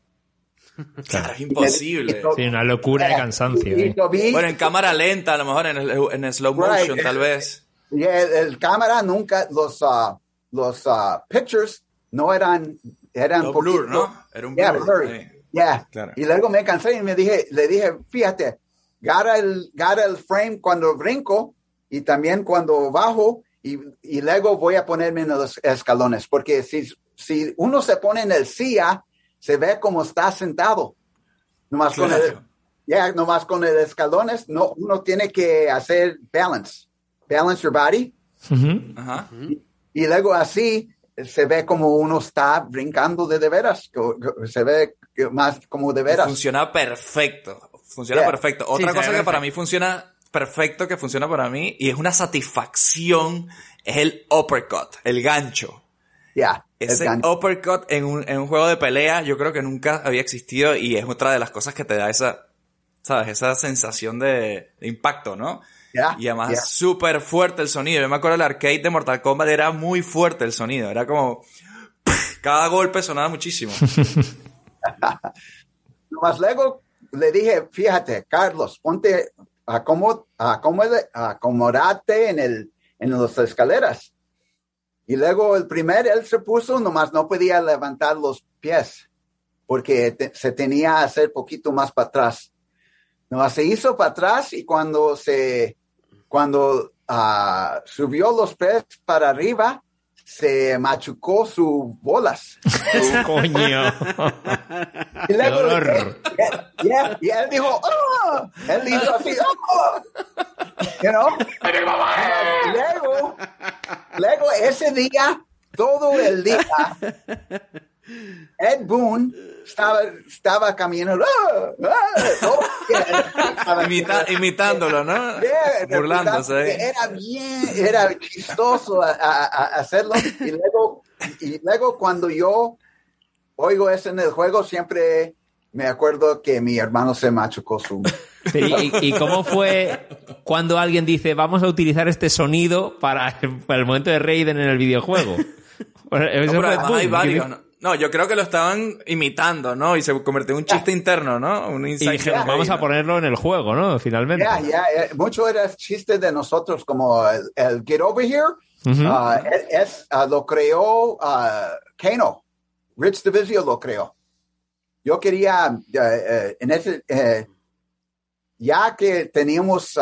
Speaker 1: Claro, es imposible.
Speaker 2: Sí, una locura de cansancio. ¿eh?
Speaker 1: Bueno, en cámara lenta, a lo mejor en el, en el slow motion,
Speaker 4: Right.
Speaker 1: tal vez.
Speaker 4: y el, el cámara nunca, los, ah, los ah, pictures no eran, eran poquito-
Speaker 1: blur, ¿no? Era un
Speaker 4: Yeah,
Speaker 1: blur.
Speaker 4: blurry.
Speaker 1: sí.
Speaker 4: Yeah.
Speaker 1: Claro.
Speaker 4: Y luego me cansé y me dije, le dije, fíjate, gara el, gara el frame cuando brinco y también cuando bajo y, y luego voy a ponerme en los escalones, porque si, si uno se pone en el silla, se ve como está sentado. Nomás con el, yeah, nomás con el escalones, no, uno tiene que hacer balance, balance your body.
Speaker 1: Ajá.
Speaker 4: y luego así se ve como uno está brincando de de veras, se ve más como de veras.
Speaker 1: Funciona perfecto. Funciona
Speaker 4: Yeah.
Speaker 1: perfecto. Otra cosa que para mí funciona perfecto, que funciona para mí, y es una satisfacción, es el uppercut, el gancho.
Speaker 4: Ya, el
Speaker 1: Ese uppercut en un, en un juego de pelea, yo creo que nunca había existido y es otra de las cosas que te da esa, ¿sabes? Esa sensación de, de impacto, ¿no?
Speaker 4: Ya,
Speaker 1: Y además
Speaker 4: ya.
Speaker 1: súper fuerte el sonido. Yo me acuerdo el arcade de Mortal Kombat era muy fuerte el sonido. Era como... [laughs] Cada golpe sonaba muchísimo. [laughs]
Speaker 4: Nomás luego le dije, fíjate, Carlos, ponte, acomo- acomode- acomodate en el, en las escaleras. Y luego el primer, él se puso, nomás no podía levantar los pies, porque se tenía que hacer poquito más para atrás. Nomás se hizo para atrás y cuando se, cuando ah, subió los pies para arriba, se machucó sus bolas. [laughs]
Speaker 2: Coño.
Speaker 4: Y luego,
Speaker 2: dolor.
Speaker 4: y él- y él dijo, "Ah". Él hizo así, "Ah". You know? Luego, luego ese día, todo el día, Ed Boon estaba, estaba caminando. ¡ah! ¡ah!
Speaker 1: Imita- imitándolo, ¿no? [laughs]
Speaker 4: Yeah,
Speaker 1: Burlándose. ahí.
Speaker 4: Era bien, era chistoso a, a- a hacerlo. Y luego, y luego cuando yo oigo eso en el juego, siempre me acuerdo que mi hermano se machucó su...
Speaker 2: Pero, ¿y, y cómo fue cuando alguien dice vamos a utilizar este sonido para, para el momento de Raiden en el videojuego? [laughs]
Speaker 1: No, hay varios, ¿no? No, yo creo que lo estaban imitando, ¿no? Y se convirtió en un chiste interno, ¿no? Un
Speaker 2: Y dijeron, vamos a ponerlo en el juego, ¿no? Finalmente.
Speaker 4: Ya, ya, eh, mucho era chiste de nosotros como el, el Get Over Here.
Speaker 2: Ujú.
Speaker 4: ah, es, es, ah, lo creó ah, Kano. Rich Divisio lo creó. Yo quería, eh, eh, en ese, eh, ya que teníamos,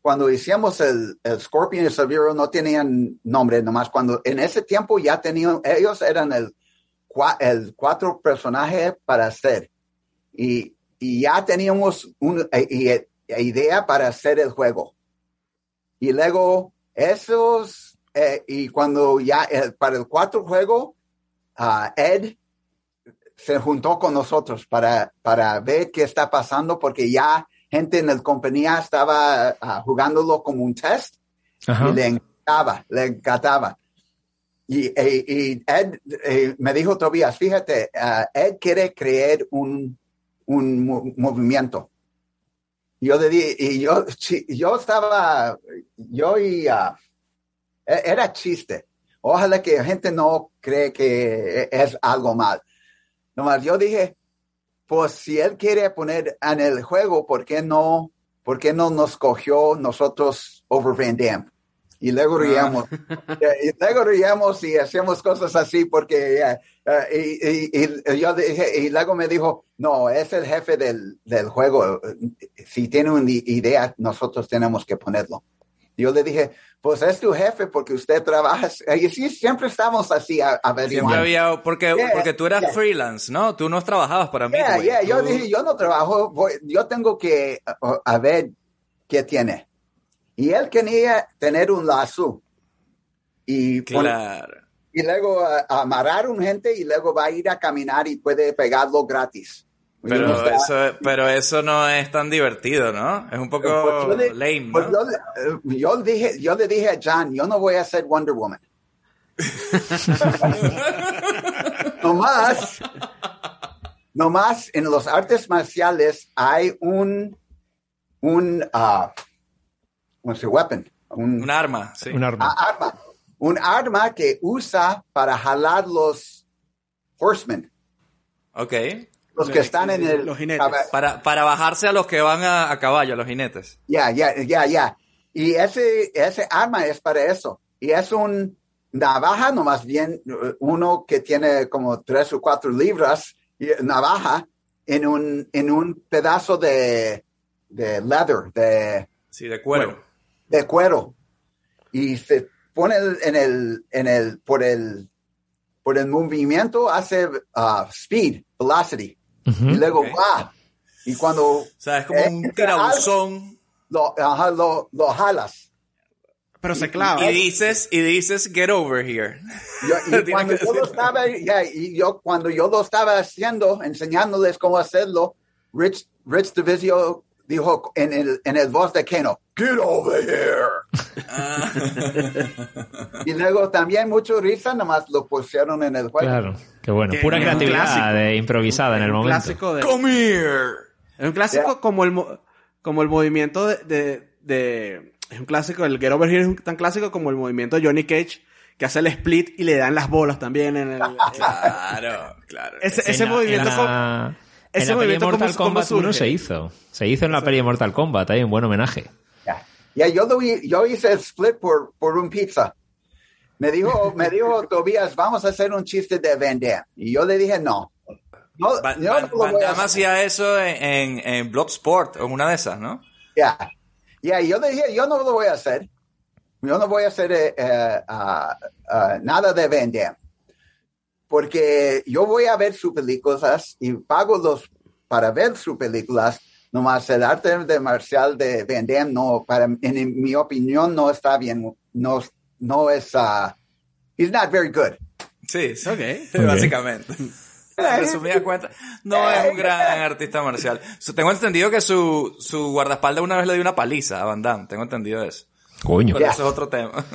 Speaker 4: cuando hicimos el, el Scorpion y el Sub-Zero no tenían nombre nomás. Cuando en ese tiempo ya tenían, ellos eran el, el cuatro personajes para hacer. Y, y ya teníamos una idea para hacer el juego. Y luego esos, eh, y cuando ya eh, para el cuatro juego, ah, Ed se juntó con nosotros para, para ver qué está pasando, porque ya gente en la compañía estaba ah, jugándolo como un test
Speaker 2: Ajá.
Speaker 4: y le encantaba, le encantaba. Y, e- y Ed eh, me dijo, Tobias, fíjate, ah, Ed quiere crear un, un mo- movimiento. Yo le di, y yo, yo estaba, yo y, e- era chiste. Ojalá que la gente no cree que es algo mal. Nomás yo dije, pues si él quiere poner en el juego, ¿por qué no, por qué no nos cogió nosotros over Van Damme? Y luego reíamos, [laughs] y luego reíamos y hacemos cosas así porque, eh, y, y- y yo dije, y luego me dijo, no, es el jefe del, del juego. Si tiene una idea, nosotros tenemos que ponerlo. Yo le dije, pues es tu jefe porque usted trabaja. Y sí, siempre estamos así a, a
Speaker 1: Siempre había, porque,
Speaker 4: Yeah,
Speaker 1: porque tú eras
Speaker 4: yeah.
Speaker 1: freelance, ¿no? Tú no trabajabas para mí.
Speaker 4: Yeah, yo dije, yo no trabajo, voy- yo tengo que a ver qué tiene. Y él quería tener un lazo. Y, pon-
Speaker 1: Claro.
Speaker 4: y luego amarrar un gente y luego va a ir a caminar y puede pegarlo gratis.
Speaker 1: Pero eso, pero eso no es tan divertido, ¿no? Es un poco
Speaker 4: Pues yo le-
Speaker 1: lame,
Speaker 4: pues
Speaker 1: ¿no?
Speaker 4: yo, le- eh, yo dije, yo le dije a John, yo no voy a ser Wonder Woman. [laughs] nomás, nomás en los artes marciales hay un, un, ah, what's the weapon? Un,
Speaker 1: Un arma, sí.
Speaker 2: Un arma.
Speaker 4: a- arma. Un arma que usa para jalar los horsemen,
Speaker 1: Ok.
Speaker 4: Los que están en el...
Speaker 3: los jinetes.
Speaker 1: Para, para bajarse a los que van a, a caballo, a los jinetes.
Speaker 4: Ya, ya, ya, ya. Y ese, ese arma es para eso. Y es un navaja, no más bien uno que tiene como tres o cuatro libras, y navaja, en un, en un pedazo de, de leather, de,
Speaker 1: Sí, de cuero.
Speaker 4: de cuero. Y se pone en el, en el, por el, por el movimiento hace uh, speed, velocity. Y luego
Speaker 1: Ok.
Speaker 4: va. Y cuando
Speaker 1: O sea, es como un tirabuzón.
Speaker 4: lo, ajá, lo, lo jalas.
Speaker 3: Pero se clava.
Speaker 1: Y dices, y dices, get over here.
Speaker 4: Yo- y [laughs] cuando yo lo estaba, ya, y yo, cuando yo lo estaba haciendo, enseñándoles cómo hacerlo, Rich, Rich Divisio dijo en el, en el voz de Keno, get over here.
Speaker 1: Ah.
Speaker 4: y luego también mucho risa, nomás lo pusieron en el juego.
Speaker 2: Claro, qué bueno.
Speaker 3: Que
Speaker 2: Pura creatividad
Speaker 3: clásico.
Speaker 2: de improvisada en el
Speaker 3: un
Speaker 2: momento.
Speaker 3: clásico de,
Speaker 1: Come here.
Speaker 3: es un clásico como el mo- como el movimiento de, de, de- es un clásico el Get Over Here es un- tan clásico como el movimiento de Johnny Cage que hace el split y le dan las bolas también en el [laughs]
Speaker 1: Claro, claro.
Speaker 3: ese, ese movimiento
Speaker 2: en la,
Speaker 3: ese
Speaker 2: en la peli Mortal
Speaker 3: cómo
Speaker 2: Kombat 1
Speaker 3: surge.
Speaker 2: se hizo. Se hizo en la peli Mortal Kombat, hay un buen homenaje.
Speaker 4: Ya, Ya, yo, lo hi- yo hice el split por, por un pizza. Me dijo, me dijo [laughs] Tobías, vamos a hacer un chiste de Damme. Y yo le dije, no. No, yo
Speaker 1: Van-
Speaker 4: no lo
Speaker 1: Van
Speaker 4: voy a
Speaker 1: Damme
Speaker 4: hacer.
Speaker 1: hacía eso en, en, en Bloodsport, o en una de esas, ¿no?
Speaker 4: Ya, ya, yo le dije, yo no lo voy a hacer. Yo no voy a hacer eh, eh, ah, ah, nada de Damme. Porque yo voy a ver sus películas y pago los para ver sus películas. Nomás el arte de marcial de Van Damme, no, para, en, mi opinión, no está bien. No, no es, ah, he's not very good.
Speaker 1: Sí, sí.
Speaker 3: Ok. [laughs]
Speaker 1: Básicamente. Resumida cuenta, no es un gran artista marcial. Tengo entendido que su, su guardaespaldas una vez le dio una paliza a Van Damme. Tengo entendido eso.
Speaker 2: Coño.
Speaker 1: Pero eso es otro tema. [laughs]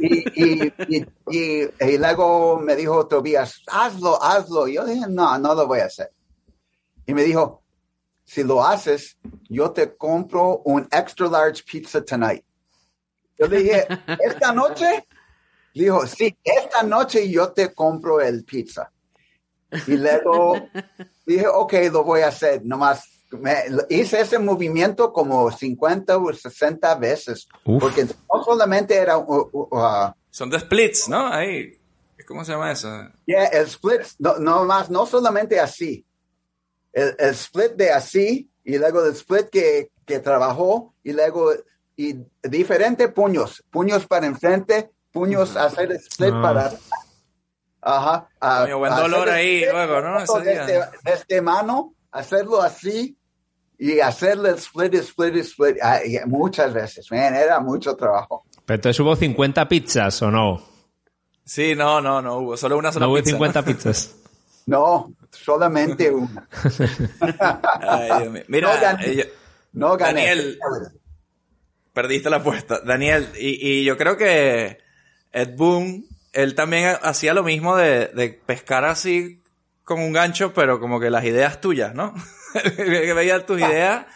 Speaker 4: Y, y, y, y- y luego me dijo Tobías, hazlo, hazlo. Y yo dije, no, no lo voy a hacer. Y me dijo, si lo haces, yo te compro un extra large pizza tonight. Yo le dije, [laughs] ¿esta noche? Dijo, sí, esta noche yo te compro el pizza. Y luego [laughs] dije, ok, lo voy a hacer. Nomás me- hice ese movimiento como 50 o 60 veces.
Speaker 2: Uf.
Speaker 4: Porque no solamente era uh, uh, uh,
Speaker 1: Son de splits, ¿no? Ahí. ¿Cómo se llama eso?
Speaker 4: Yeah, el split, no, no más, no solamente así. El, el split de así y luego el split que, que trabajó y luego y diferentes puños, puños para enfrente, puños hacer el split
Speaker 2: Ah.
Speaker 4: para Ajá. a-
Speaker 1: Coño, buen dolor ahí luego, ¿no? Ese
Speaker 4: Desde,
Speaker 1: día.
Speaker 4: desde mano, hacerlo así y hacerle el split, split, split, muchas veces, man, era mucho trabajo.
Speaker 2: Pero entonces hubo 50 pizzas o no?
Speaker 1: Sí, no, no, no hubo. Solo una sola
Speaker 2: No hubo
Speaker 1: pizza.
Speaker 2: 50 pizzas. [laughs]
Speaker 4: No, solamente una. [laughs]
Speaker 1: Ay, Dios mío. Mira,
Speaker 4: No gané.
Speaker 1: eh, yo-
Speaker 4: No gané.
Speaker 1: Daniel. perdiste la apuesta. Daniel, y, y yo creo que Ed Boon, él también hacía lo mismo de, de pescar así con un gancho, pero como que las ideas tuyas, ¿no? [laughs] que veía tus ideas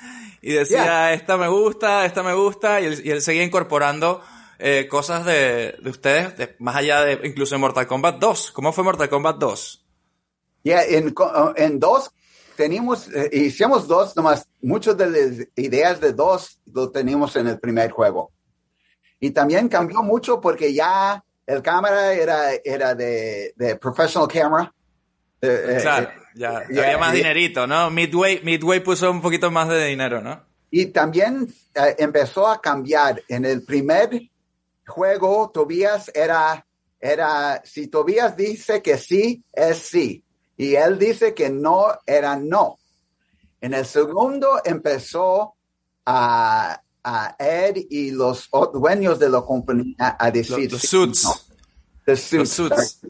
Speaker 1: y decía,
Speaker 4: Yeah.
Speaker 1: esta me gusta, esta me gusta, y él, y él seguía incorporando eh, cosas de, de ustedes, de- más allá de incluso en Mortal Kombat 2. ¿Cómo fue Mortal Kombat 2?
Speaker 4: Ya, en, co- en dos, teníamos, eh, hicimos dos, nomás, muchas de las ideas de dos lo teníamos en el primer juego. Y también cambió mucho porque ya el cámara era, era de, de professional camera. Eh, eh,
Speaker 1: Claro,
Speaker 4: eh,
Speaker 1: ya,
Speaker 4: ya,
Speaker 1: había más dinerito, ¿no? Midway, Midway puso un poquito más de dinero, ¿no?
Speaker 4: Y también eh, empezó a cambiar. En el primer juego, Tobías era, era, si Tobías dice que sí, es sí. Y él dice que no, era no. En el segundo empezó a, a Ed y los dueños de la compañía a decir
Speaker 1: Los, los
Speaker 4: sí,
Speaker 1: suits.
Speaker 4: no. The
Speaker 1: Los
Speaker 4: suits.
Speaker 1: suits.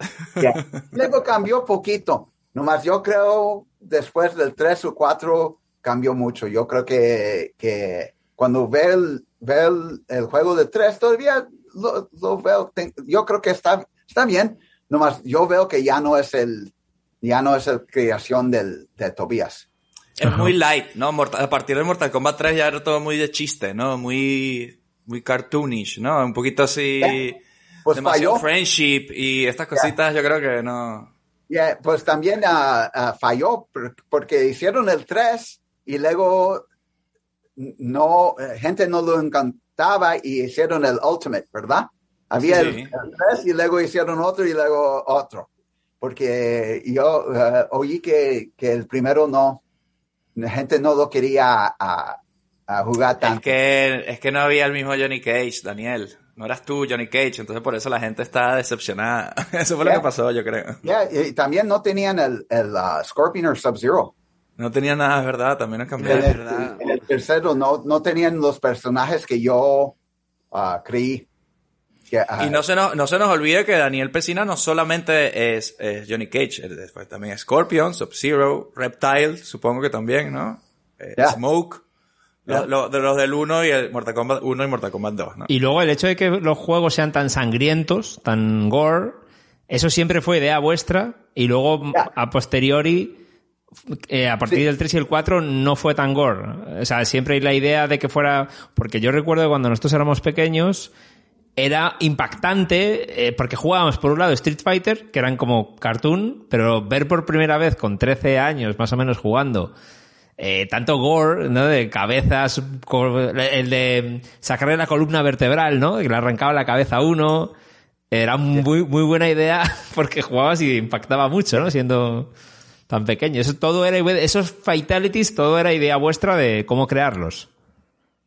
Speaker 4: Ya. [laughs] Luego cambió poquito. Nomás yo creo después del 3 o 4 cambió mucho. Yo creo que, que cuando ve el, ve el, el juego de 3 todavía lo, lo veo. Ten- Yo creo que está, está bien. Nomás yo veo que ya no es el ya no es la creación del, de Tobías.
Speaker 1: Es muy light, ¿no? Mortal- a partir de Mortal Kombat 3 ya era todo muy de chiste, ¿no? Muy, muy cartoonish, ¿no? Un poquito así...
Speaker 4: Pues
Speaker 1: demasiado
Speaker 4: falló.
Speaker 1: friendship y estas cositas yo creo que no...
Speaker 4: Yeah, pues también ah, ah, falló por- porque hicieron el 3 y luego no, eh, gente no lo encantaba y hicieron el Ultimate, ¿verdad? Había
Speaker 1: Sí.
Speaker 4: el, el 3 y luego hicieron otro y luego otro. Porque yo eh, oí que, que el primero no, la gente no lo quería a, a jugar
Speaker 1: Es
Speaker 4: tanto.
Speaker 1: que, es que no había el mismo Johnny Cage, Daniel. No eras tú, Johnny Cage, entonces por eso la gente está decepcionada. [laughs] Eso fue lo que pasó, yo creo.
Speaker 4: Yeah, y también no tenían el, el ah, Scorpion o Sub-Zero.
Speaker 1: No tenía nada, es verdad, también
Speaker 4: En.
Speaker 3: Es
Speaker 4: el,
Speaker 3: verdad.
Speaker 4: en el tercero no, no tenían los personajes que yo ah, creí. Que, ah,
Speaker 1: Y no se, nos, no se nos olvide que Daniel Pesina no solamente es, es Johnny Cage, él después también es Scorpion, Sub-Zero, Reptile, supongo que también, ¿no? Eh. Smoke,
Speaker 4: Ya.
Speaker 1: lo- lo- de los del 1 y el Mortal Kombat 1 y Mortal Kombat 2, ¿no?
Speaker 2: Y luego el hecho de que los juegos sean tan sangrientos, tan gore, eso siempre fue idea vuestra. Y luego,
Speaker 4: Ya.
Speaker 2: a posteriori, eh, a partir
Speaker 4: Sí.
Speaker 2: del 3 y el 4 no fue tan gore. O sea, siempre hay la idea de que fuera... Porque yo recuerdo que cuando nosotros éramos pequeños era impactante eh, porque jugábamos por un lado Street Fighter, que eran como cartoon, pero ver por primera vez con 13 años más o menos jugando eh, tanto gore, ¿no? De cabezas, el de sacarle la columna vertebral, ¿no? Que le arrancaba la cabeza a uno. Era muy, muy buena idea [laughs] porque jugabas y impactaba mucho, ¿no? Siendo tan pequeño. Eso todo era, esos fatalities, todo era idea vuestra de cómo crearlos.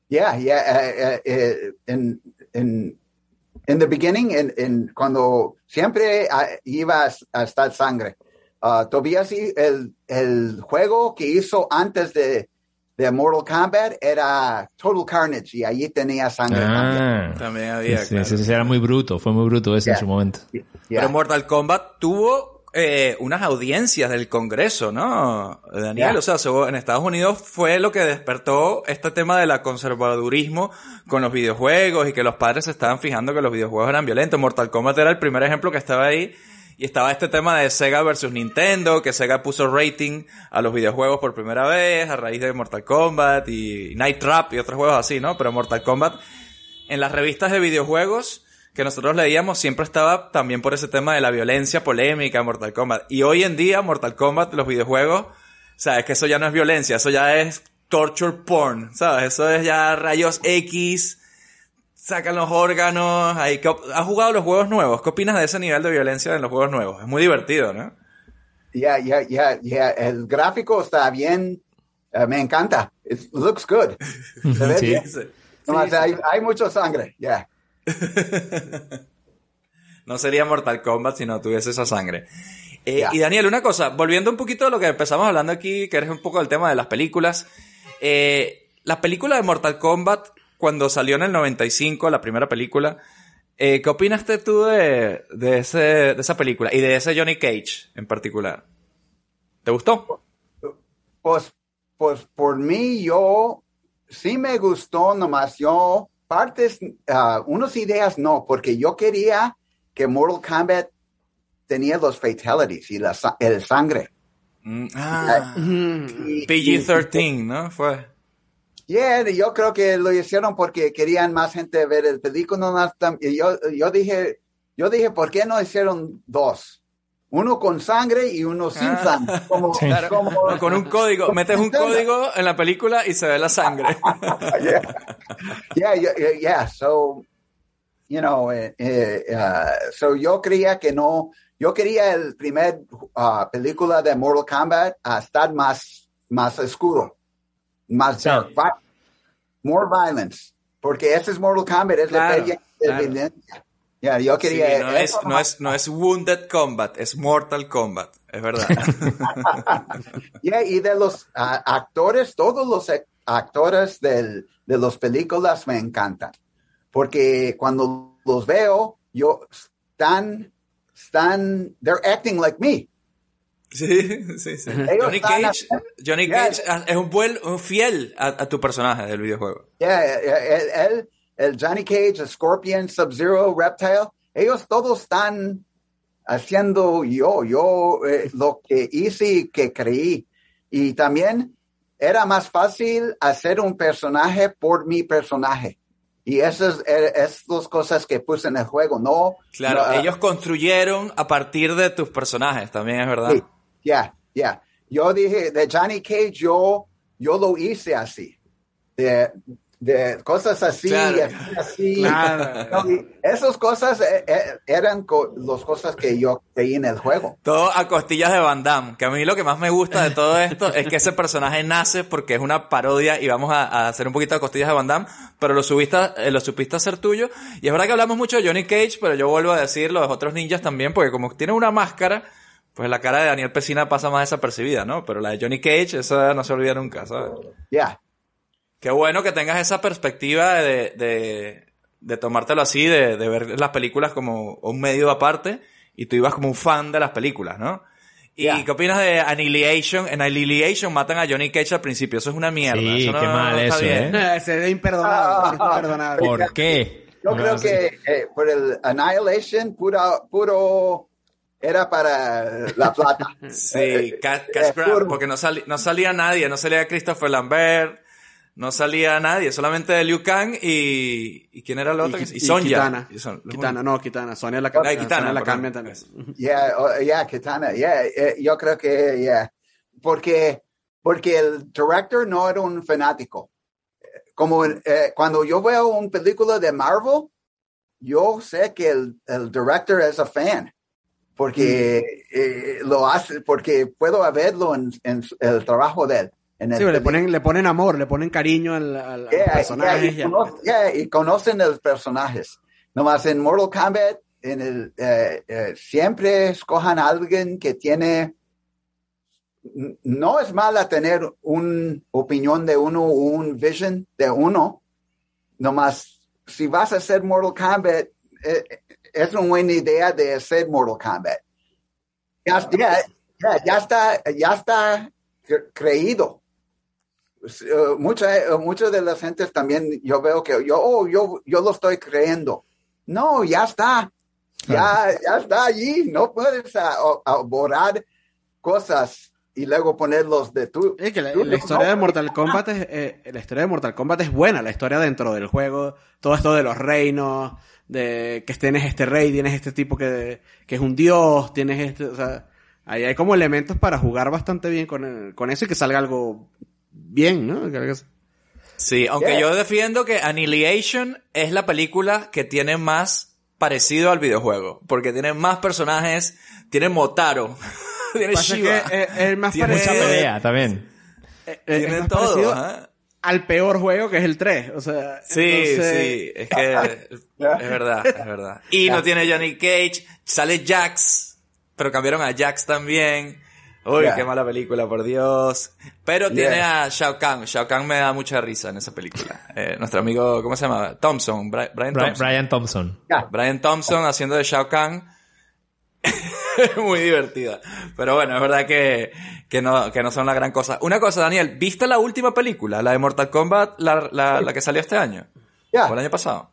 Speaker 4: Yeah, yeah. eh, eh, en, en, in the beginning, en, en- cuando siempre ah, iba a, a estar sangre. Ah, Tobias, y el, el juego que hizo antes de, de Mortal Kombat era Total Carnage y allí tenía sangre también.
Speaker 2: Ah,
Speaker 1: También había,
Speaker 2: sí,
Speaker 1: claro.
Speaker 2: sí, ese era muy bruto, fue muy bruto ese en su momento.
Speaker 4: Yeah.
Speaker 1: Pero Mortal Kombat tuvo eh, unas audiencias del Congreso, ¿no? Daniel, o sea, se- en Estados Unidos fue lo que despertó este tema de la conservadurismo con los videojuegos y que los padres se estaban fijando que los videojuegos eran violentos. Mortal Kombat era el primer ejemplo que estaba ahí. Y estaba este tema de Sega versus Nintendo, que Sega puso rating a los videojuegos por primera vez a raíz de Mortal Kombat y Night Trap y otros juegos así, ¿no? Pero Mortal Kombat en las revistas de videojuegos que nosotros leíamos siempre estaba también por ese tema de la violencia polémica Mortal Kombat. Y hoy en día Mortal Kombat, los videojuegos, sabes que eso ya no es violencia, eso ya es torture porn, ¿sabes? Eso es ya rayos X, sacan los órganos, ahí, ¿qué op- ¿has jugado los juegos nuevos? ¿Qué opinas de ese nivel de violencia en los juegos nuevos? Es muy divertido, ¿no?
Speaker 4: Yeah, yeah, yeah, yeah. El gráfico está bien. eh, me encanta. It looks good. [laughs] Se ve
Speaker 2: Sí.
Speaker 4: bien. Nomás hay, hay mucha sangre. Yeah. [laughs]
Speaker 1: No sería Mortal Kombat si no tuviese esa sangre. Eh,
Speaker 4: Ya.
Speaker 1: Y Daniel, una cosa, volviendo un poquito a lo que empezamos hablando aquí, que eres un poco del tema de las películas. Eh, la película de Mortal Kombat, cuando salió en el 95, la primera película, eh, ¿qué opinaste tú de, de, ese, de esa película y de ese Johnny Cage en particular? ¿Te gustó?
Speaker 4: Pues, pues por mí, yo sí me gustó, nomás yo, partes, ah, unas ideas no, porque yo quería que Mortal Kombat tenía los fatalities y la, el sangre.
Speaker 1: Mm, ah,
Speaker 4: Y-
Speaker 1: PG-13, ¿no? Fue.
Speaker 4: Yeah, yo creo que lo hicieron porque querían más gente ver el película. tam- Y yo, yo dije, yo dije, ¿por qué no hicieron dos? Uno con sangre y uno sin
Speaker 1: Ah.
Speaker 4: sangre. Como,
Speaker 1: Claro,
Speaker 4: como-
Speaker 1: con un código. Metes un código en la película y se ve la sangre. [laughs]
Speaker 4: yeah, yeah, yeah, yeah, yeah. So, you know, eh, eh, uh, so yo creía que no, yo quería el primer uh, película de Mortal Kombat a estar más, más oscuro, más more violence, porque ese es Mortal Kombat, es la
Speaker 3: Claro,
Speaker 4: de
Speaker 3: claro.
Speaker 4: violencia. Yeah, yo
Speaker 1: Sí, no, es, no, es, no es Wounded Combat, es Mortal Kombat. Es verdad. [laughs]
Speaker 4: Yeah, y de los ah, actores, todos los ac- actores del, de las películas me encantan. Porque cuando los veo, yo están, están, they're acting like me.
Speaker 1: Sí, sí, sí. Johnny Cage, Johnny. Cage es un buen, un fiel a, a tu personaje del videojuego.
Speaker 4: Yeah, el, el, el Johnny Cage, el Scorpion, Sub-Zero, Reptile, ellos todos están haciendo yo, yo eh, lo que hice y que creí. Y también era más fácil hacer un personaje por mi personaje. Y esas eh, es las cosas que puse en el juego, no.
Speaker 1: Claro,
Speaker 4: no, ah,
Speaker 1: ellos construyeron a partir de tus personajes, también es verdad.
Speaker 4: Sí, ya, ya. Yo dije, de Johnny Cage, yo, yo lo hice así. De, de cosas así,
Speaker 1: Claro.
Speaker 4: así, así.
Speaker 3: Claro. [laughs]
Speaker 4: No, esas cosas eh, eh, eran co- las cosas que yo creí en el juego.
Speaker 1: Todo a costillas de Van Damme. Que a mí lo que más me gusta de todo esto es que ese personaje nace porque es una parodia y vamos a, a hacer un poquito de costillas de Van Damme, pero lo, subiste, eh, lo supiste hacer tuyo. Y es verdad que hablamos mucho de Johnny Cage, pero yo vuelvo a decir los otros ninjas también, porque como tiene una máscara, pues la cara de Daniel Pesina pasa más desapercibida, ¿no? Pero la de Johnny Cage, esa no se olvida nunca, ¿sabes?
Speaker 4: Ya.
Speaker 1: Qué bueno que tengas esa perspectiva de, de, de tomártelo así, de, de ver las películas como un medio aparte, y tú ibas como un fan de las películas, ¿no? ¿Y qué opinas de Annihilation? En Annihilation matan a Johnny Cage al principio, eso es una mierda.
Speaker 2: Sí,
Speaker 1: eso no-
Speaker 2: qué mal
Speaker 1: no está
Speaker 2: eso,
Speaker 1: bien.
Speaker 2: ¿eh? [laughs]
Speaker 3: Ese es imperdonable. es imperdonable.
Speaker 2: ¿Por qué?
Speaker 4: Yo
Speaker 2: No,
Speaker 4: creo que eh, por el Annihilation, puro, puro era para la plata. [laughs]
Speaker 1: Sí, ca-
Speaker 4: eh,
Speaker 1: cash grab, porque no, sali- no salía nadie, no salía Christopher Lambert, no salía nadie, solamente Liu Kang y... ¿Y quién era el otro? Y,
Speaker 3: y
Speaker 1: Sonya.
Speaker 3: Kitana.
Speaker 1: Y son-
Speaker 3: Kitana, no, Kitana. Sonia la,
Speaker 1: Ah,
Speaker 3: cambia
Speaker 1: Kitana,
Speaker 3: Sonia la cambian también. [laughs]
Speaker 4: Yeah, oh, yeah, Kitana, yeah, eh, yo creo que, yeah, porque, porque el director no era un fanático. Como eh, cuando yo veo una película de Marvel, yo sé que el, el director es un fan, porque eh, lo hace, porque puedo verlo en, en el trabajo de él. En
Speaker 3: Sí, le ponen, le ponen amor, le ponen cariño al, al,
Speaker 4: Yeah,
Speaker 3: personaje.
Speaker 4: yeah, y, cono- yeah, y conocen los personajes. Nomás en Mortal Kombat, en el, eh, eh, siempre escojan a alguien que tiene no es mala tener una opinión de uno, un vision de uno. Nomás, si vas a hacer Mortal Kombat, eh, es una buena idea de hacer Mortal Kombat. Ya, ya- ya- ya está, ya está cre- creído. Eh, mucha, eh, muchas de las gentes también, yo veo que yo, oh, yo, yo lo estoy creyendo. No, ya está. Ya, ya está allí. No puedes ah, borrar cosas y luego ponerlos de tu.
Speaker 3: Es que la,
Speaker 4: tú-
Speaker 3: la historia
Speaker 4: no,
Speaker 3: de Mortal Kombat es, eh, la historia de Mortal Kombat es buena, la historia dentro del juego, todo esto de los reinos, de que tienes este rey, tienes este tipo que, que es un dios, tienes este, o sea, ahí hay como elementos para jugar bastante bien con, el- con eso y que salga algo bien, ¿no?
Speaker 1: Sí, aunque
Speaker 4: Yeah.
Speaker 1: yo defiendo que Annihilation es la película que tiene más parecido al videojuego. Porque tiene más personajes, tiene Motaro, [laughs] [laughs] tiene
Speaker 3: Pasa
Speaker 1: Shiva,
Speaker 3: que es, es más
Speaker 1: Tiene-
Speaker 3: parecido,
Speaker 2: Mucha pelea también.
Speaker 3: eh, es
Speaker 1: tiene
Speaker 3: más
Speaker 1: todo.
Speaker 3: parecido
Speaker 1: ajá.
Speaker 3: al peor juego que es el 3, o sea,
Speaker 1: Sí,
Speaker 3: entonces-
Speaker 1: sí, es que es verdad, es verdad. Y no tiene Johnny Cage, sale Jax, pero cambiaron a Jax también. Uy,
Speaker 4: Yeah.
Speaker 1: qué mala película, por Dios. Pero
Speaker 4: Yeah.
Speaker 1: tiene a Shao Kahn. Shao Kahn me da mucha risa en esa película. Eh, nuestro amigo, ¿cómo se llama? Thompson, Bri- Brian
Speaker 2: Bri-
Speaker 1: Thompson.
Speaker 2: Brian Thompson.
Speaker 1: Brian Thompson haciendo de Shao Kahn. [laughs] Muy divertida. Pero bueno, es verdad que, que, no, que no son la gran cosa. Una cosa, Daniel, ¿viste la última película? La de Mortal Kombat, la, la, la que salió este año.
Speaker 4: Ya,
Speaker 1: O el año pasado.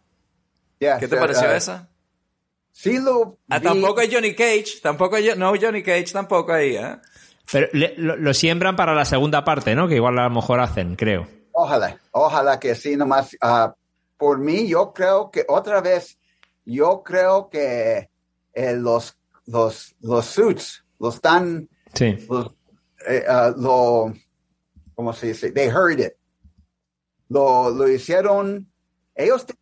Speaker 4: ya,
Speaker 1: ¿Qué te pareció esa?
Speaker 4: Sí lo
Speaker 1: Ah,
Speaker 4: vi.
Speaker 1: tampoco hay Johnny Cage, tampoco hay, no Johnny Cage tampoco ahí, ¿eh?
Speaker 2: Pero le- lo, lo siembran para la segunda parte, ¿no? Que igual a lo mejor hacen, creo.
Speaker 4: Ojalá, ojalá que sí, nomás. ah, por mí, yo creo que otra vez, yo creo que eh, los, los, los suits, los tan,
Speaker 2: Sí.
Speaker 4: los, eh, ah, lo, ¿cómo se dice? They heard it. Lo, lo hicieron, ellos, te-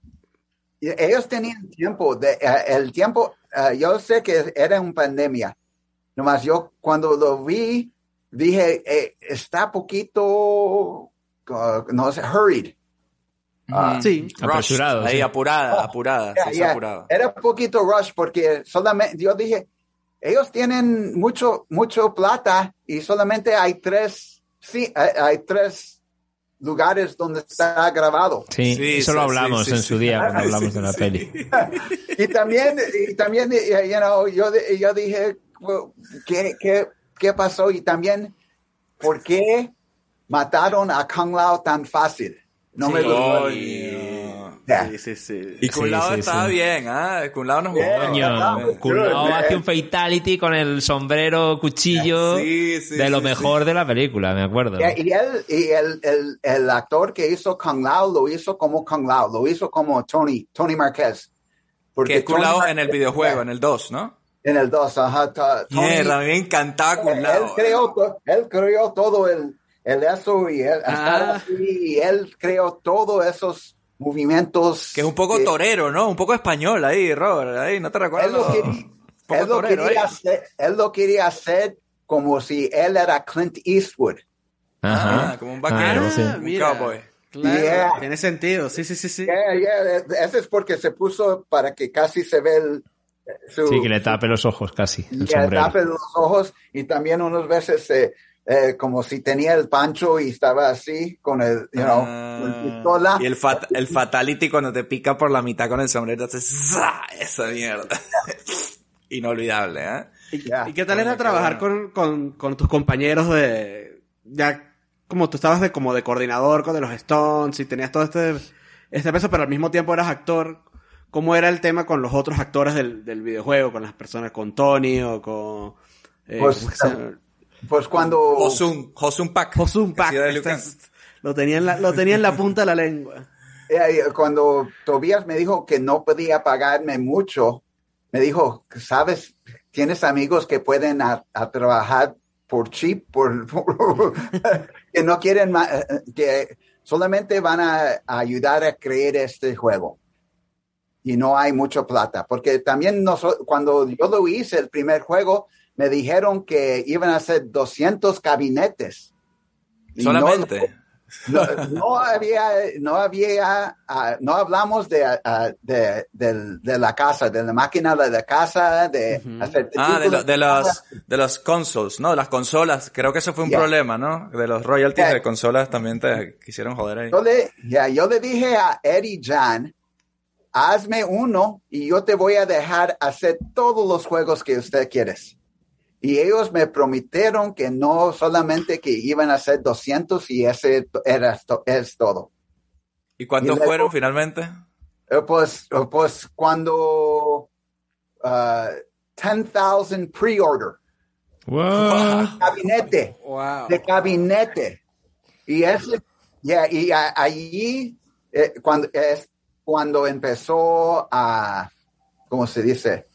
Speaker 4: ellos tenían tiempo, de, eh, el tiempo, ah, yo sé que era una pandemia, nomás yo cuando lo vi, dije, eh, está poquito, ah, no sé, hurried. Ah,
Speaker 3: Sí.
Speaker 1: Rush,
Speaker 2: Apresurado,
Speaker 1: Ahí,
Speaker 2: sí.
Speaker 1: apurada, apurada,
Speaker 4: Ya,
Speaker 1: sí,
Speaker 4: ya.
Speaker 1: apurada.
Speaker 4: Era un poquito rush porque solamente, yo dije, ellos tienen mucho, mucho plata y solamente hay tres, sí, hay, hay tres lugares donde está grabado.
Speaker 2: Sí,
Speaker 1: Sí,
Speaker 2: eso
Speaker 1: sí,
Speaker 2: lo
Speaker 1: sí,
Speaker 2: hablamos
Speaker 1: sí,
Speaker 2: en su día cuando [laughs]
Speaker 1: Sí,
Speaker 2: hablamos de la
Speaker 1: sí.
Speaker 2: peli.
Speaker 4: Y también, y también, eh, you know, yo, yo dije, ¿qué, qué, ¿qué pasó? Y también, ¿por qué mataron a Kung Lao tan fácil? No me gustó.
Speaker 1: Coño.
Speaker 4: Ya.
Speaker 3: Sí, sí, sí.
Speaker 1: Y Kun Lao
Speaker 2: Sí, sí,
Speaker 1: estaba
Speaker 2: sí.
Speaker 1: bien, ¿ah? Kun Lao nos
Speaker 4: Yeah.
Speaker 2: Coño, Kulao hace un fatality con el sombrero, cuchillo,
Speaker 1: Sí, sí,
Speaker 2: de lo
Speaker 1: sí,
Speaker 2: mejor de la película, me acuerdo.
Speaker 4: Y, él, y el, el, el actor que hizo Kung Lao lo hizo como Kung Lao, lo hizo como Tony, Tony Marquez.
Speaker 1: Que es en el videojuego, en el 2, ¿no?
Speaker 4: En el 2, ajá. Tony-
Speaker 1: Mierda, a mí me encantaba Kun
Speaker 4: él,
Speaker 1: Lao.
Speaker 4: creó, to- él creó todo el, el eso y él,
Speaker 3: Ah.
Speaker 4: así, y él creó todos esos movimientos.
Speaker 1: Que es un poco
Speaker 4: que-
Speaker 1: torero, ¿no? Un poco español ahí, Robert. Ahí, ¿no te
Speaker 4: Él
Speaker 1: recuerdas?
Speaker 4: lo, quería, él, lo
Speaker 1: torero
Speaker 4: quería
Speaker 1: ahí.
Speaker 4: hacer, él lo quería hacer como si él era Clint Eastwood.
Speaker 2: Ajá.
Speaker 1: Ah, como un vaquero.
Speaker 2: Sí.
Speaker 3: Ah,
Speaker 1: Un
Speaker 3: mira.
Speaker 1: cowboy.
Speaker 3: Claro,
Speaker 4: Yeah.
Speaker 3: tiene sentido. Sí, sí, sí, sí.
Speaker 4: Yeah, yeah, Ese es porque se puso para que casi se ve el, su,
Speaker 2: Sí, que le tape los ojos casi, el
Speaker 4: le tape los ojos y también unas veces eh, eh, como si tenía el pancho y estaba así con el, you know,
Speaker 1: Ah,
Speaker 4: con pistola.
Speaker 1: y el, fat- el fatality cuando te pica por la mitad con el sombrero, haces ¡za! esa mierda. [laughs] Inolvidable, ¿eh?
Speaker 3: ¿Y qué tal era trabajar
Speaker 1: bueno.
Speaker 3: con, con, con tus compañeros de... Ya como tú estabas de como de coordinador con de los Stones y tenías todo este, este peso, pero al mismo tiempo eras actor. ¿Cómo era el tema con los otros actores del, del videojuego? Con las personas, con Tony o con... eh,
Speaker 4: Pues, Pues cuando
Speaker 1: Hosun, Hosun
Speaker 3: este
Speaker 1: Kang.
Speaker 3: es- lo, tenía en la, lo tenía en la punta de la lengua.
Speaker 4: eh, cuando Tobias me dijo que no podía pagarme mucho, me dijo, sabes, tienes amigos que pueden a, a trabajar por cheap, por, por- [laughs] que no quieren, ma- eh, eh, que solamente van a, a ayudar a crear este juego. Y no hay mucha plata, porque también noso- cuando yo lo hice, el primer juego, me dijeron que iban a ser 200 gabinetes. Y no
Speaker 1: Solamente.
Speaker 4: No, no había, no había, ah, no hablamos de, ah, de, del- de la casa, de la máquina de la casa, de hacer
Speaker 1: Ah, de, lo- de los de los consoles, ¿no? De las consolas. Creo que eso fue un
Speaker 4: Ya.
Speaker 1: problema, ¿no? De los royalties
Speaker 4: Ya.
Speaker 1: de consolas también te quisieron joder ahí.
Speaker 4: Yo le, ya, yo le dije a Eddie Jan, hazme uno y yo te voy a dejar hacer todos los juegos que usted quieres. Y ellos me prometieron que no solamente que iban a hacer 200 y ese era es todo.
Speaker 1: ¿Y cuántos fueron finalmente?
Speaker 4: Eh, Pues, eh, pues cuando uh, 10,000 pre-order,
Speaker 2: What?
Speaker 4: gabinete,
Speaker 3: Wow.
Speaker 4: de gabinete. Y ese, ya, y a- allí, eh, cuando, es cuando empezó a, ¿cómo se dice?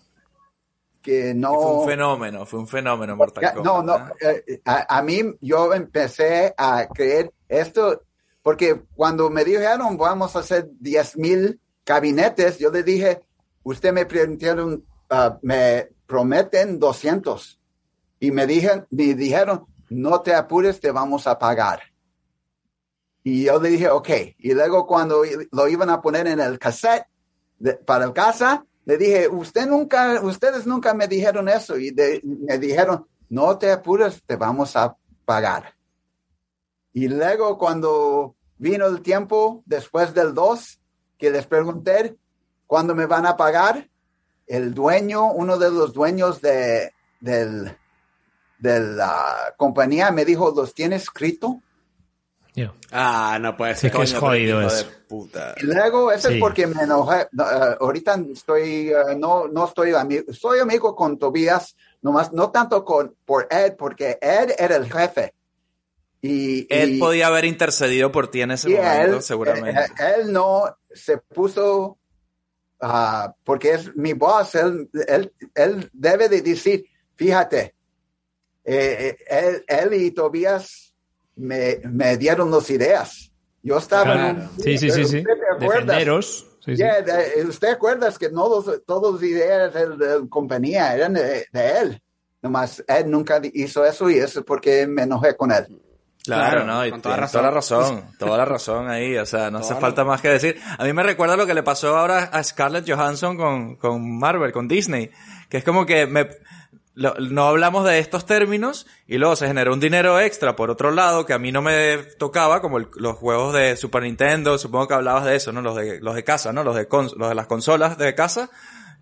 Speaker 4: Que no.
Speaker 1: Fue un fenómeno, fue un fenómeno Mortal Kombat.
Speaker 4: no, no,
Speaker 1: ¿eh?
Speaker 4: a, a mí yo empecé a creer esto, porque cuando me dijeron vamos a hacer 10 mil gabinetes, yo le dije, usted me prometieron, ah, me prometen 200. Y me, dije, me dijeron, no te apures, te vamos a pagar. Y yo le dije, ok. Y luego cuando lo iban a poner en el cassette de- para el casa, le dije, usted nunca, ustedes nunca me dijeron eso. Y me dijeron, no te apures, te vamos a pagar. Y luego cuando vino el tiempo después del 2, que les pregunté, ¿cuándo me van a pagar? El dueño, uno de los dueños de, del, de la compañía me dijo, ¿los tiene escrito?
Speaker 2: Yeah.
Speaker 3: Ah, no puede
Speaker 2: Sí,
Speaker 3: ser.
Speaker 2: que es jodido
Speaker 1: hijo
Speaker 2: eso.
Speaker 1: de puta.
Speaker 4: Y luego, eso
Speaker 2: Sí.
Speaker 4: es porque me enojé. No, eh, ahorita estoy, eh, no, no estoy amigo, soy amigo con Tobías, nomás, no tanto con, por Ed, porque Ed era el jefe. Y,
Speaker 1: Él
Speaker 4: y-
Speaker 1: podía haber intercedido por ti en ese momento,
Speaker 4: él,
Speaker 1: seguramente.
Speaker 4: eh, eh, él no se puso, ah, porque es mi boss, él, él, él debe de decir, fíjate, eh, él, él y Tobías me, me dieron las ideas. Yo estaba en
Speaker 2: Claro.
Speaker 4: un-
Speaker 2: Sí, sí, sí, sí.
Speaker 4: ¿Usted te acuerdas?
Speaker 2: Defenderos. Sí, sí.
Speaker 4: Yeah, de- ¿Usted acuerda que no los- todas las ideas de la compañía eran de, de él? Nomás él nunca hizo eso y eso es porque me enojé con él.
Speaker 1: Claro,
Speaker 3: Claro,
Speaker 1: no, y
Speaker 3: con toda razón.
Speaker 1: toda la razón, [laughs] toda la razón ahí, o sea, no hace falta más que decir. A mí me recuerda lo que le pasó ahora a Scarlett Johansson con, con Marvel, con Disney, que es como que me, lo- no hablamos de estos términos y luego se generó un dinero extra por otro lado que a mí no me tocaba, como el- los juegos de Super Nintendo, supongo que hablabas de eso, ¿no? Los de, los de casa, ¿no? Los de, cons- los de las consolas de casa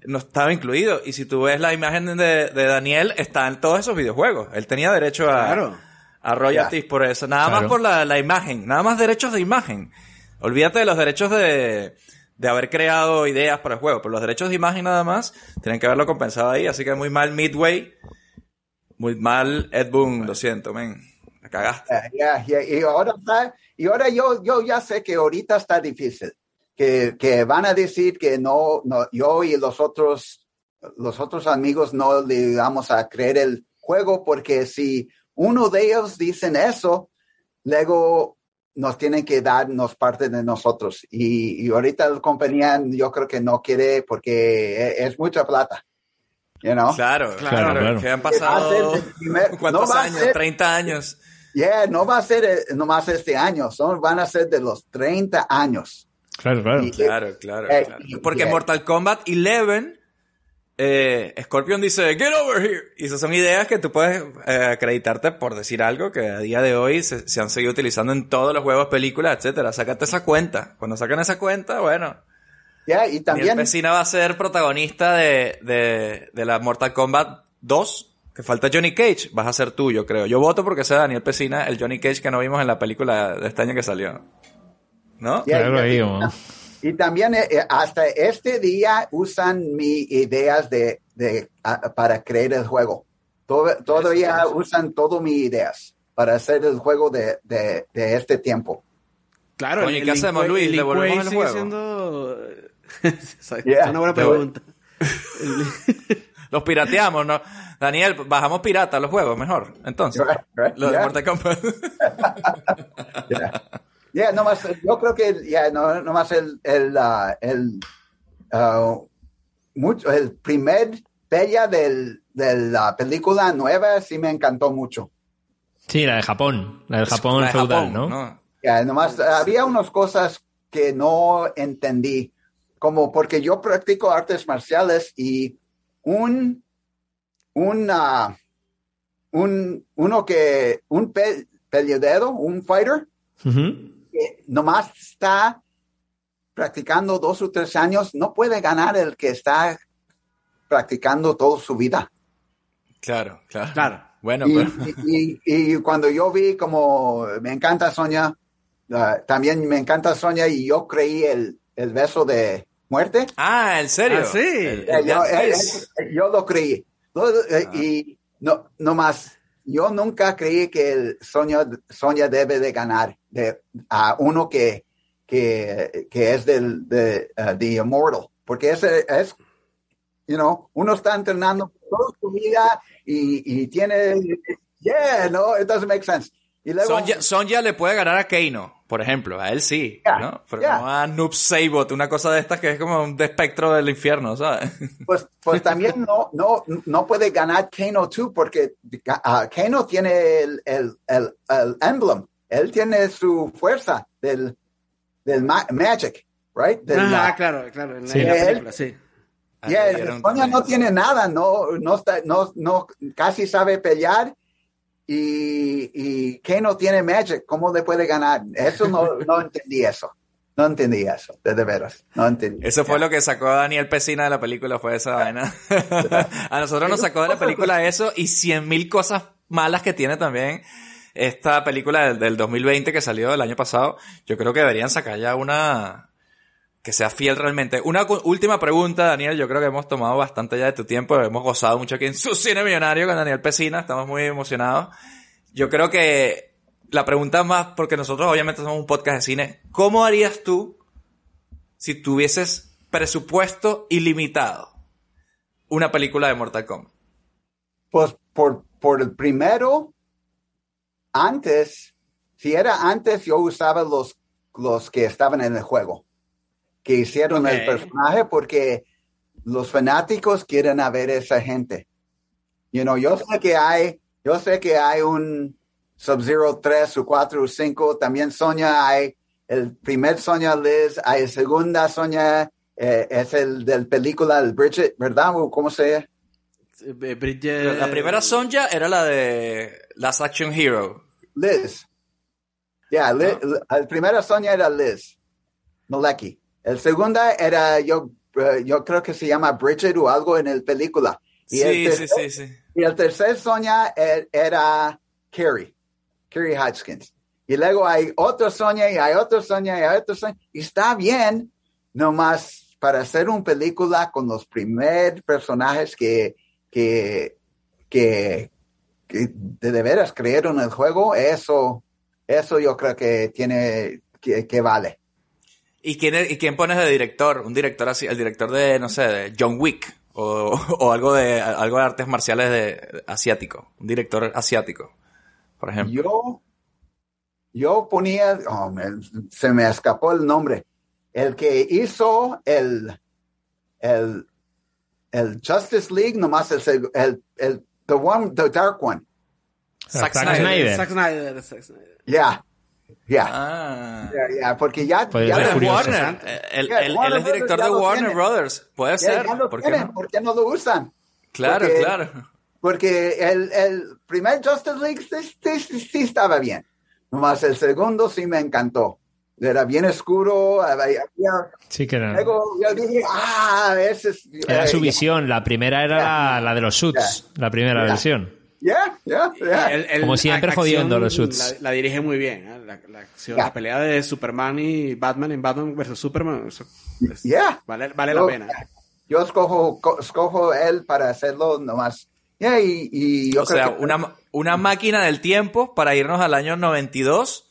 Speaker 1: no estaba incluido. Y si tú ves la imagen de, de Daniel, está en todos esos videojuegos. Él tenía derecho a,
Speaker 3: Claro.
Speaker 1: a royalties por eso. Nada
Speaker 2: Claro.
Speaker 1: más por la, la imagen. Nada más derechos de imagen. Olvídate de los derechos de, de haber creado ideas para el juego. Pero los derechos de imagen nada más tienen que haberlo compensado ahí. Así que muy mal Midway. Muy mal Ed Boon. Lo siento, men. La cagaste.
Speaker 4: Ya, Y ahora, y ahora yo, yo ya sé que ahorita está difícil. Que, que van a decir que no, no, yo y los otros, los otros amigos no le vamos a creer el juego porque si uno de ellos dicen eso, luego nos tienen que darnos parte de nosotros. Y, y ahorita la compañía yo creo que no quiere porque es, es mucha plata. You know?
Speaker 1: Claro,
Speaker 2: Claro,
Speaker 1: claro. Que han pasado.
Speaker 4: primer-
Speaker 1: ¿Cuántos
Speaker 4: no
Speaker 1: años?
Speaker 4: ser-
Speaker 1: 30 años.
Speaker 4: Yeah, no va a ser eh, nomás este año, son, van a ser de los 30 años.
Speaker 2: Claro, claro.
Speaker 4: Y-
Speaker 1: Claro, claro,
Speaker 4: Eh,
Speaker 1: claro. Porque
Speaker 4: y-
Speaker 1: Mortal Kombat 11, eh, Scorpion dice, get over here. Y esas son ideas que tú puedes eh, acreditarte por decir algo que a día de hoy se, se han seguido utilizando en todos los juegos, películas, etcétera. Sácate esa cuenta. Cuando sacan esa cuenta, bueno,
Speaker 4: Yeah, y
Speaker 1: Daniel
Speaker 4: también,
Speaker 1: Pesina va a ser protagonista de, de, de la Mortal Kombat 2. Que falta Johnny Cage, vas a ser tú, yo creo. Yo voto porque sea Daniel Pesina el Johnny Cage que no vimos en la película de este año que salió. ¿No?
Speaker 4: Yeah,
Speaker 2: Claro, ahí,
Speaker 4: y también eh, eh, hasta este día usan mis ideas de, de, a- para crear el juego. Todo- todavía usan todas mis ideas para hacer el juego de, de, de este tiempo.
Speaker 3: Claro,
Speaker 1: ¿y qué hacemos, Luis? ¿Le volvemos al juego?
Speaker 3: siendo- [laughs] es
Speaker 4: Yeah.
Speaker 3: una buena pregunta. [laughs]
Speaker 1: Los pirateamos, ¿no? Daniel, bajamos pirata los juegos, mejor. Entonces,
Speaker 4: Right, right,
Speaker 1: los de
Speaker 4: yeah.
Speaker 1: Mortal Kombat. [laughs]
Speaker 4: Yeah. Yeah, nomás, yo creo que ya no, nomás el, el, ah, el, ah, mucho, el primer bella del, de la película nueva sí me encantó mucho.
Speaker 2: Sí, la de Japón. La del Japón
Speaker 1: La de
Speaker 2: feudal,
Speaker 1: Japón,
Speaker 2: ¿no?
Speaker 4: Ya, nomás había unas cosas que no entendí, como porque yo practico artes marciales y un, un, ah, un uno que, un pe- peleadero, un fighter. Que nomás está practicando dos o tres años, no puede ganar el que está practicando toda su vida.
Speaker 1: Claro, claro.
Speaker 3: Claro.
Speaker 1: Bueno,
Speaker 4: Y,
Speaker 1: pero...
Speaker 4: y- y- y cuando yo vi como me encanta Sonia, ah, también me encanta Sonia y yo creí el, el beso de muerte.
Speaker 1: Ah, ¿en serio?
Speaker 3: Ah, sí.
Speaker 1: El-
Speaker 4: Eh,
Speaker 1: el
Speaker 4: yo,
Speaker 1: Death
Speaker 4: eh, eh, yo lo creí. Eh, Y no, no más, yo nunca creí que el Sonia, Sonia debe de ganar de, a uno que, que, es del de, uh, The Immortal, porque ese es, you know, uno está entrenando toda su vida y, y tiene, yeah, no, it doesn't make sense. Y luego,
Speaker 1: Sonja, Sonja le puede ganar a Keino, por ejemplo, a él sí,
Speaker 4: Ya,
Speaker 1: ¿no? Pero no a Noob Sabot, una cosa de estas que es como un espectro del infierno, ¿sabes? [laughs]
Speaker 4: pues, pues también no, no, no puede ganar Kano 2 porque ah, Kano tiene el, el, el, el emblem. Él tiene su fuerza del, del ma- magic, right? Del,
Speaker 3: Ah,
Speaker 4: ah,
Speaker 3: claro, claro. En la,
Speaker 2: Sí.
Speaker 3: la
Speaker 4: Él-
Speaker 3: película, sí.
Speaker 4: yeah, Sonia no tiene nada, no, no, está, no, no casi sabe pelear y, y Kano tiene magic. ¿Cómo le puede ganar? Eso no, no [laughs] entendí eso. No entendí eso, de, de veras. No entendí.
Speaker 1: Eso fue lo que sacó a Daniel Pesina de la película, fue esa vaina. [laughs] a nosotros nos sacó de la película [laughs] eso y cien mil cosas malas que tiene también esta película del, del 2020 que salió el año pasado. Yo creo que deberían sacar ya una que sea fiel realmente. Una última pregunta, Daniel. Yo creo que hemos tomado bastante ya de tu tiempo. Hemos gozado mucho aquí en su cine millonario con Daniel Pesina. Estamos muy emocionados. Yo creo que la pregunta más, porque nosotros obviamente somos un podcast de cine, ¿cómo harías tú si tuvieses presupuesto ilimitado una película de Mortal Kombat?
Speaker 4: Pues por, por el primero, antes, si era antes, yo usaba los, los que estaban en el juego, que hicieron el
Speaker 3: Ok.
Speaker 4: personaje porque los fanáticos quieren a ver esa gente. You know, yo sé que hay, yo sé que hay un Sub-Zero 3 o 4 o 5, también Sonia hay el primer Sonia Liz, hay el segunda Sonia, eh, es el del película, el Bridget, ¿verdad? ¿O ¿Cómo se llama?
Speaker 3: Eh, Bridget-
Speaker 1: La primera Sonja era la de Last Action Hero.
Speaker 4: Liz. Ya, Li- el primero Sonia era Liz. Maleki. El segunda era, yo, eh, yo creo que se llama Bridget o algo en el película. Y el
Speaker 1: Sí, sí,
Speaker 4: tercer-
Speaker 1: sí, sí.
Speaker 4: Y el tercer Sonia er- era Carrie. Carrie Hodgkins. Y luego hay otro Sonia y hay otro Sonia y hay otro Sonia. Y está bien, nomás para hacer una película con los primeros personajes que, que, que, que de, veras creyeron el juego, eso, eso yo creo que tiene, que, que vale.
Speaker 1: ¿Y quién, es- ¿Y quién pones de director? Un director así, el director de, no sé, de John Wick. O, [laughs] o algo de algo de artes marciales de asiático. Un director asiático, por ejemplo.
Speaker 4: Yo, yo ponía, oh, me- se me escapó el nombre, el que hizo el, el, el Justice League, nomás el, seg- el, el the one, the dark one.
Speaker 1: Zack
Speaker 2: Zack
Speaker 1: Snyder.
Speaker 2: Snyder.
Speaker 3: Zack Snyder, Zack Snyder.
Speaker 4: Yeah, yeah,
Speaker 1: Ah.
Speaker 4: yeah, yeah, porque ya,
Speaker 2: Puede
Speaker 4: ya
Speaker 1: es. Warner. Eh, Él,
Speaker 4: Warner
Speaker 1: es director
Speaker 4: Brothers ya
Speaker 1: de Warner
Speaker 4: tiene.
Speaker 1: Brothers. Puede
Speaker 4: ya-
Speaker 1: ser.
Speaker 4: ya lo
Speaker 1: ¿Por qué no?
Speaker 4: ¿por qué no lo usan?
Speaker 1: Claro,
Speaker 4: Porque-
Speaker 1: claro.
Speaker 4: Porque el, el primer Justice League sí, sí- sí- estaba bien. Nomás el segundo sí me encantó. Era bien oscuro. había- había-
Speaker 2: Sí que era,
Speaker 4: Luego yo dije, ah, ese es.
Speaker 2: era
Speaker 4: eh,
Speaker 2: su visión. La primera era la, la de los suits, la primera
Speaker 4: Ya.
Speaker 2: versión.
Speaker 4: Yeah, yeah, yeah.
Speaker 3: El- el-
Speaker 2: Como siempre,
Speaker 3: acción
Speaker 2: jodiendo los suits.
Speaker 3: La, la dirige muy bien. ¿eh? La, la acción, la pelea de Superman y Batman en Batman vs Superman. eso es-
Speaker 4: Yeah.
Speaker 3: Vale, vale
Speaker 4: Yo-
Speaker 3: la pena.
Speaker 4: Yo escojo, co- escojo él para hacerlo nomás. Yeah, y, y yo
Speaker 1: O
Speaker 4: creo
Speaker 1: sea,
Speaker 4: que-
Speaker 1: una, una máquina del tiempo para irnos al año 92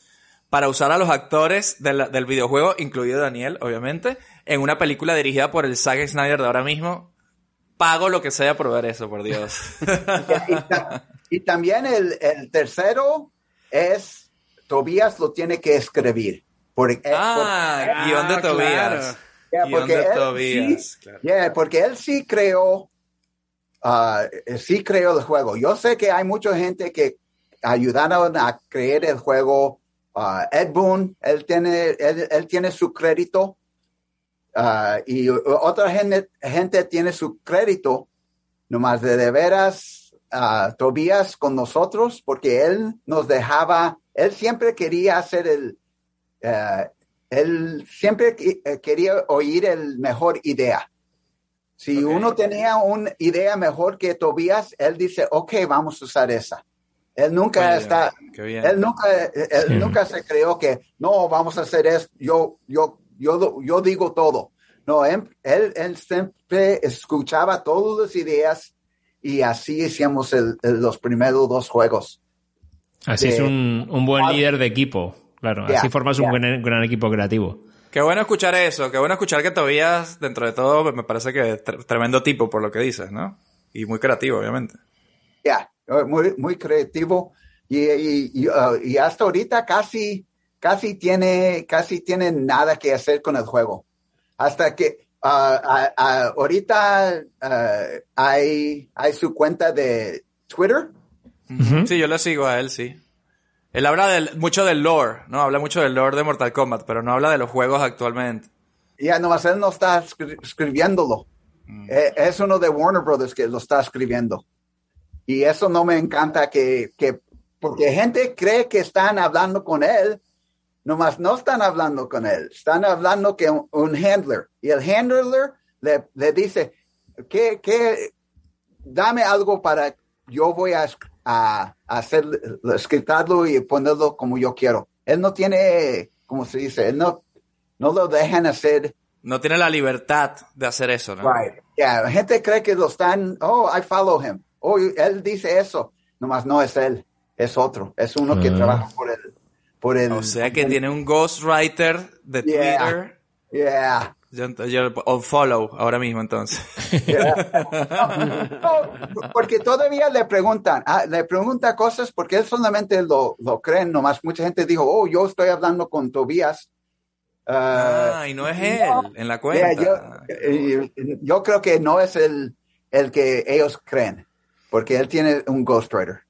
Speaker 1: para usar a los actores del, del videojuego, incluido Daniel, obviamente, en una película dirigida por el Zack Snyder de ahora mismo. Pago lo que sea por ver eso, por Dios.
Speaker 4: y, ta- y también el, el tercero es Tobías lo tiene que escribir. Porque,
Speaker 1: ah,
Speaker 3: Ah,
Speaker 1: guion de. Tobías.
Speaker 4: Yeah,
Speaker 1: Guión
Speaker 4: porque
Speaker 1: de
Speaker 4: él
Speaker 1: Tobías.
Speaker 4: sí-
Speaker 1: claro.
Speaker 4: Yeah, porque él sí creó, ah, sí creó el juego. Yo sé que hay mucha gente que ayudaron a crear el juego ah, Ed Boon, él tiene, él, él tiene su crédito ah, y otra gente, gente tiene su crédito, nomás de, de veras, ah, Tobías con nosotros, porque él nos dejaba, él siempre quería hacer el, eh, él siempre eh, quería oír el mejor idea. Si uno tenía una idea mejor que Tobías, él dice, ok, vamos a usar esa. Él nunca
Speaker 1: Oye,
Speaker 4: está, él nunca, él
Speaker 2: Sí.
Speaker 4: nunca se creó que no vamos a hacer esto. Yo, yo, yo, yo digo todo. No, él, él, él siempre escuchaba todas las ideas y así hicimos el- el- los primeros dos juegos.
Speaker 2: Así
Speaker 4: de-
Speaker 2: es un, un buen líder de equipo. Claro, así formas un buen, gran equipo creativo.
Speaker 1: Qué bueno escuchar eso, qué bueno escuchar que Tobías, dentro de todo, me parece que tre- tremendo tipo por lo que dices, ¿no? Y muy creativo, obviamente.
Speaker 4: Ya, eh, muy, muy creativo y, y, y, uh, y hasta ahorita casi, casi tiene, casi tiene nada que hacer con el juego. Hasta que uh, a- a- ahorita uh, hay, hay su cuenta de Twitter.
Speaker 1: Sí, yo lo sigo a él, sí. Él habla del, mucho del lore, ¿no? Habla mucho del lore de Mortal Kombat, pero no habla de los juegos actualmente.
Speaker 4: Ya nomás él no está escri- escribiéndolo. Eh, es uno de Warner Brothers que lo está escribiendo. Y eso no me encanta que, que porque gente cree que están hablando con él, nomás no están hablando con él, están hablando que un, un handler. Y el handler le, le dice, ¿qué, qué, dame algo para yo voy a, a, a hacer, escritarlo y ponerlo como yo quiero. Él no tiene, como se dice, él no, no lo dejan hacer.
Speaker 1: No tiene la libertad de hacer eso, ¿no?
Speaker 4: Right. Yeah, la gente cree que lo están, oh, I follow him. Oh, él dice eso. Nomás no es él, es otro. Es uno que
Speaker 2: Ah.
Speaker 4: trabaja por el, por el.
Speaker 1: O sea que tiene un ghostwriter de
Speaker 4: Yeah.
Speaker 1: Twitter.
Speaker 4: Yeah.
Speaker 1: Yo, yo unfollow ahora mismo, entonces.
Speaker 4: No, porque todavía le preguntan, ah, le pregunta cosas porque él solamente lo, lo creen, nomás mucha gente dijo, oh, yo estoy hablando con Tobías. Ah,
Speaker 1: Ah, y no es él en la
Speaker 4: yeah,
Speaker 1: cuenta.
Speaker 4: yo, yo creo que no es el, el que ellos creen, porque él tiene un ghostwriter.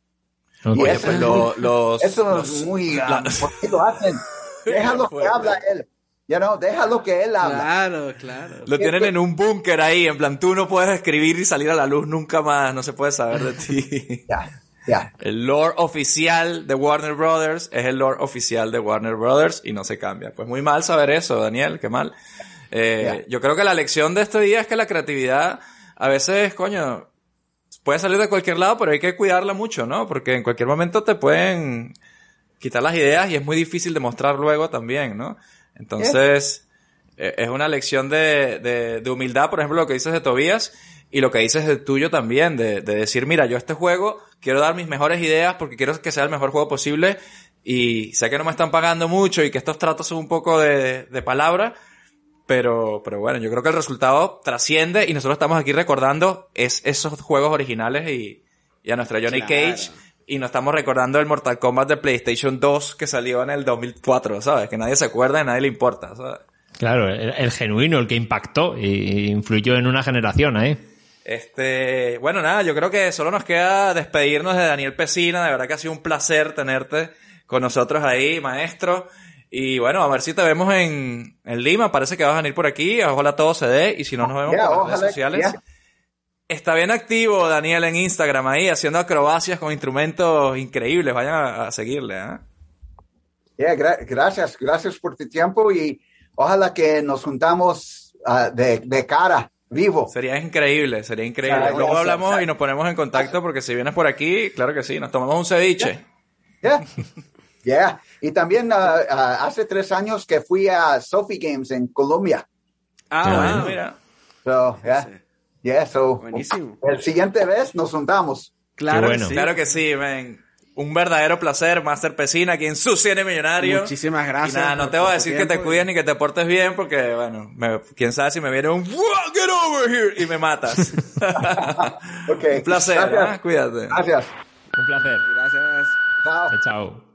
Speaker 1: Oye,
Speaker 4: eso
Speaker 1: pues
Speaker 4: es
Speaker 1: lo-
Speaker 4: muy-
Speaker 1: los,
Speaker 4: Eso
Speaker 1: los-
Speaker 4: es muy...
Speaker 1: la-
Speaker 4: ah, [laughs] ¿Por qué lo hacen? [laughs] Déjalo que habla él. Ya no, déjalo que él habla.
Speaker 3: Claro, claro.
Speaker 1: Lo tienen en un búnker ahí, en plan, tú no puedes escribir y salir a la luz nunca más, no se puede saber de ti. [laughs]
Speaker 4: Ya, ya.
Speaker 1: El lore oficial de Warner Brothers es el lore oficial de Warner Brothers y no se cambia. Pues muy mal saber eso, Daniel, qué mal. Eh. Yo creo que la lección de este día es que la creatividad a veces, coño, puede salir de cualquier lado, pero hay que cuidarla mucho, ¿no? Porque en cualquier momento te pueden quitar las ideas y es muy difícil demostrar luego también, ¿no? Entonces, eh, es una lección de, de, de humildad, por ejemplo, lo que dices de Tobías y lo que dices de tuyo también, de, de decir, mira, yo este juego quiero dar mis mejores ideas porque quiero que sea el mejor juego posible y sé que no me están pagando mucho y que estos tratos son un poco de, de palabra, pero, pero bueno, yo creo que el resultado trasciende y nosotros estamos aquí recordando es esos juegos originales y, y a nuestra Johnny
Speaker 3: Claro.
Speaker 1: Cage y nos estamos recordando el Mortal Kombat de PlayStation 2 que salió en el 2004, ¿sabes? Que nadie se acuerda y nadie le importa, ¿sabes?
Speaker 2: Claro, el, el genuino, el que impactó y influyó en una generación ahí.
Speaker 1: Este, bueno, nada, yo creo que solo nos queda despedirnos de Daniel Pesina. De verdad que ha sido un placer tenerte con nosotros ahí, maestro. Y bueno, a ver si te vemos en, en Lima. Parece que vas a venir por aquí. Ojalá todo se dé. Y si no nos vemos
Speaker 4: Ya,
Speaker 1: por las redes sociales. Está bien activo Daniel en Instagram ahí, haciendo acrobacias con instrumentos increíbles. Vayan a, a seguirle, ¿eh?
Speaker 4: Yeah, gra- gracias, gracias por tu tiempo y ojalá que nos juntamos ah, de, de cara, vivo.
Speaker 1: Sería increíble, sería increíble. Luego hablamos y nos ponemos en contacto porque si vienes por aquí, claro que sí, nos tomamos un ceviche.
Speaker 4: Yeah. Yeah. Y también ah, ah, hace tres años que fui a Sophie Games en Colombia.
Speaker 3: Ah, bueno.
Speaker 1: Ah, mira.
Speaker 4: So, yeah. Yeah, so,
Speaker 3: Buenísimo.
Speaker 4: el siguiente vez nos juntamos.
Speaker 3: Claro,
Speaker 2: bueno.
Speaker 3: que sí.
Speaker 1: Claro que sí, men. Un verdadero placer, Master Pesina, aquí en su cine millonario.
Speaker 3: Muchísimas gracias
Speaker 1: Y nada, no te voy a decir que te
Speaker 3: y-
Speaker 1: cuides ni que te portes bien, porque, bueno, me- quién sabe si me viene un "Wow, get over here y me matas. [laughs]
Speaker 4: Ok.
Speaker 1: un placer,
Speaker 4: Gracias.
Speaker 1: ¿ah? Cuídate.
Speaker 4: Gracias.
Speaker 2: Un placer.
Speaker 3: Gracias.
Speaker 4: Chao.
Speaker 2: Chao.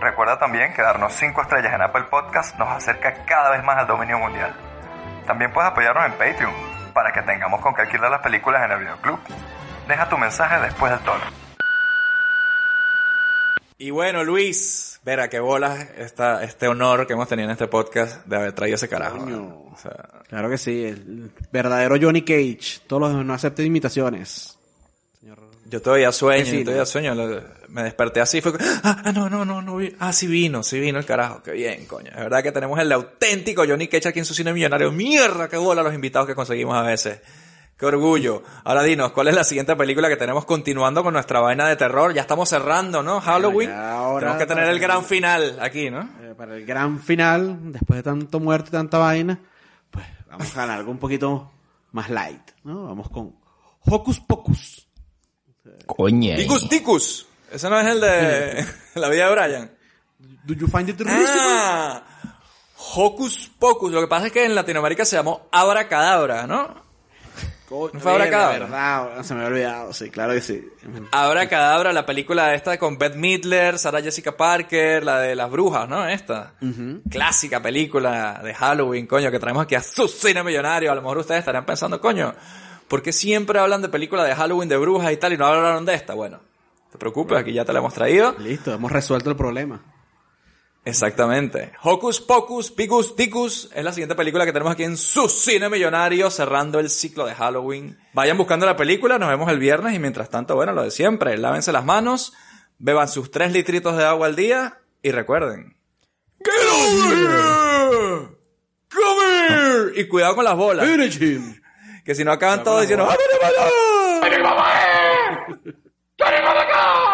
Speaker 8: Recuerda también que darnos 5 estrellas en Apple Podcast nos acerca cada vez más al dominio mundial. También puedes apoyarnos en Patreon para que tengamos con qué alquilar las películas en el videoclub. Deja tu mensaje después del tono.
Speaker 1: Y bueno, Luis, verá qué bolas esta, este honor que hemos tenido en este podcast de haber traído ese carajo. ¿no? O sea,
Speaker 3: Claro que sí, el verdadero Johnny Cage. Todos los demás no acepten imitaciones.
Speaker 1: Yo todavía sueño, yo todavía sueño. Me desperté así, fue ah, ah, no, no, no, no, vi- ah, sí vino, sí vino el carajo, qué bien, coño. Es verdad que tenemos el auténtico Johnny Cage aquí en su cine millonario. Mierda, qué bola los invitados que conseguimos a veces. Qué orgullo. Ahora dinos, ¿cuál es la siguiente película que tenemos continuando con nuestra vaina de terror? Ya estamos cerrando, ¿no? Halloween.
Speaker 3: ahora-
Speaker 1: Tenemos que tener el gran final aquí, ¿no?
Speaker 3: Eh, para el gran final, después de tanto muerte y tanta vaina, pues vamos a ganar algo un poquito más light, ¿no? Vamos con Hocus Pocus.
Speaker 2: Coño.
Speaker 1: Ticus Ticus. Ese no es el de [laughs] la vida de Brian.
Speaker 3: Do you find it
Speaker 1: Ah, Hocus Pocus. Lo que pasa es que en Latinoamérica se llamó Abracadabra, ¿no? ¿No fue Abracadabra?
Speaker 3: verdad, se me había olvidado, sí, claro que sí.
Speaker 1: Abracadabra, la película esta con Beth Midler, Sarah Jessica Parker, la de las brujas, ¿no? Esta. Clásica película de Halloween, coño, que traemos aquí a su cine millonario. A lo mejor ustedes estarán pensando, coño, ¿por qué siempre hablan de películas de Halloween de brujas y tal y no hablaron de esta? Bueno, no te preocupes, aquí ya te la hemos traído.
Speaker 3: Listo, hemos resuelto el problema.
Speaker 1: Exactamente. Hocus Pocus, Picus Ticus es la siguiente película que tenemos aquí en su cine millonario, cerrando el ciclo de Halloween. Vayan buscando la película, nos vemos el viernes y mientras tanto, bueno, lo de siempre, lávense las manos, beban sus tres litritos de agua al día y recuerden. ¡Get over here! ¡Come here! Y cuidado con las bolas. Que si no acaban todos diciendo ¡Ah, ¡Vámonos, vámonos!
Speaker 7: Test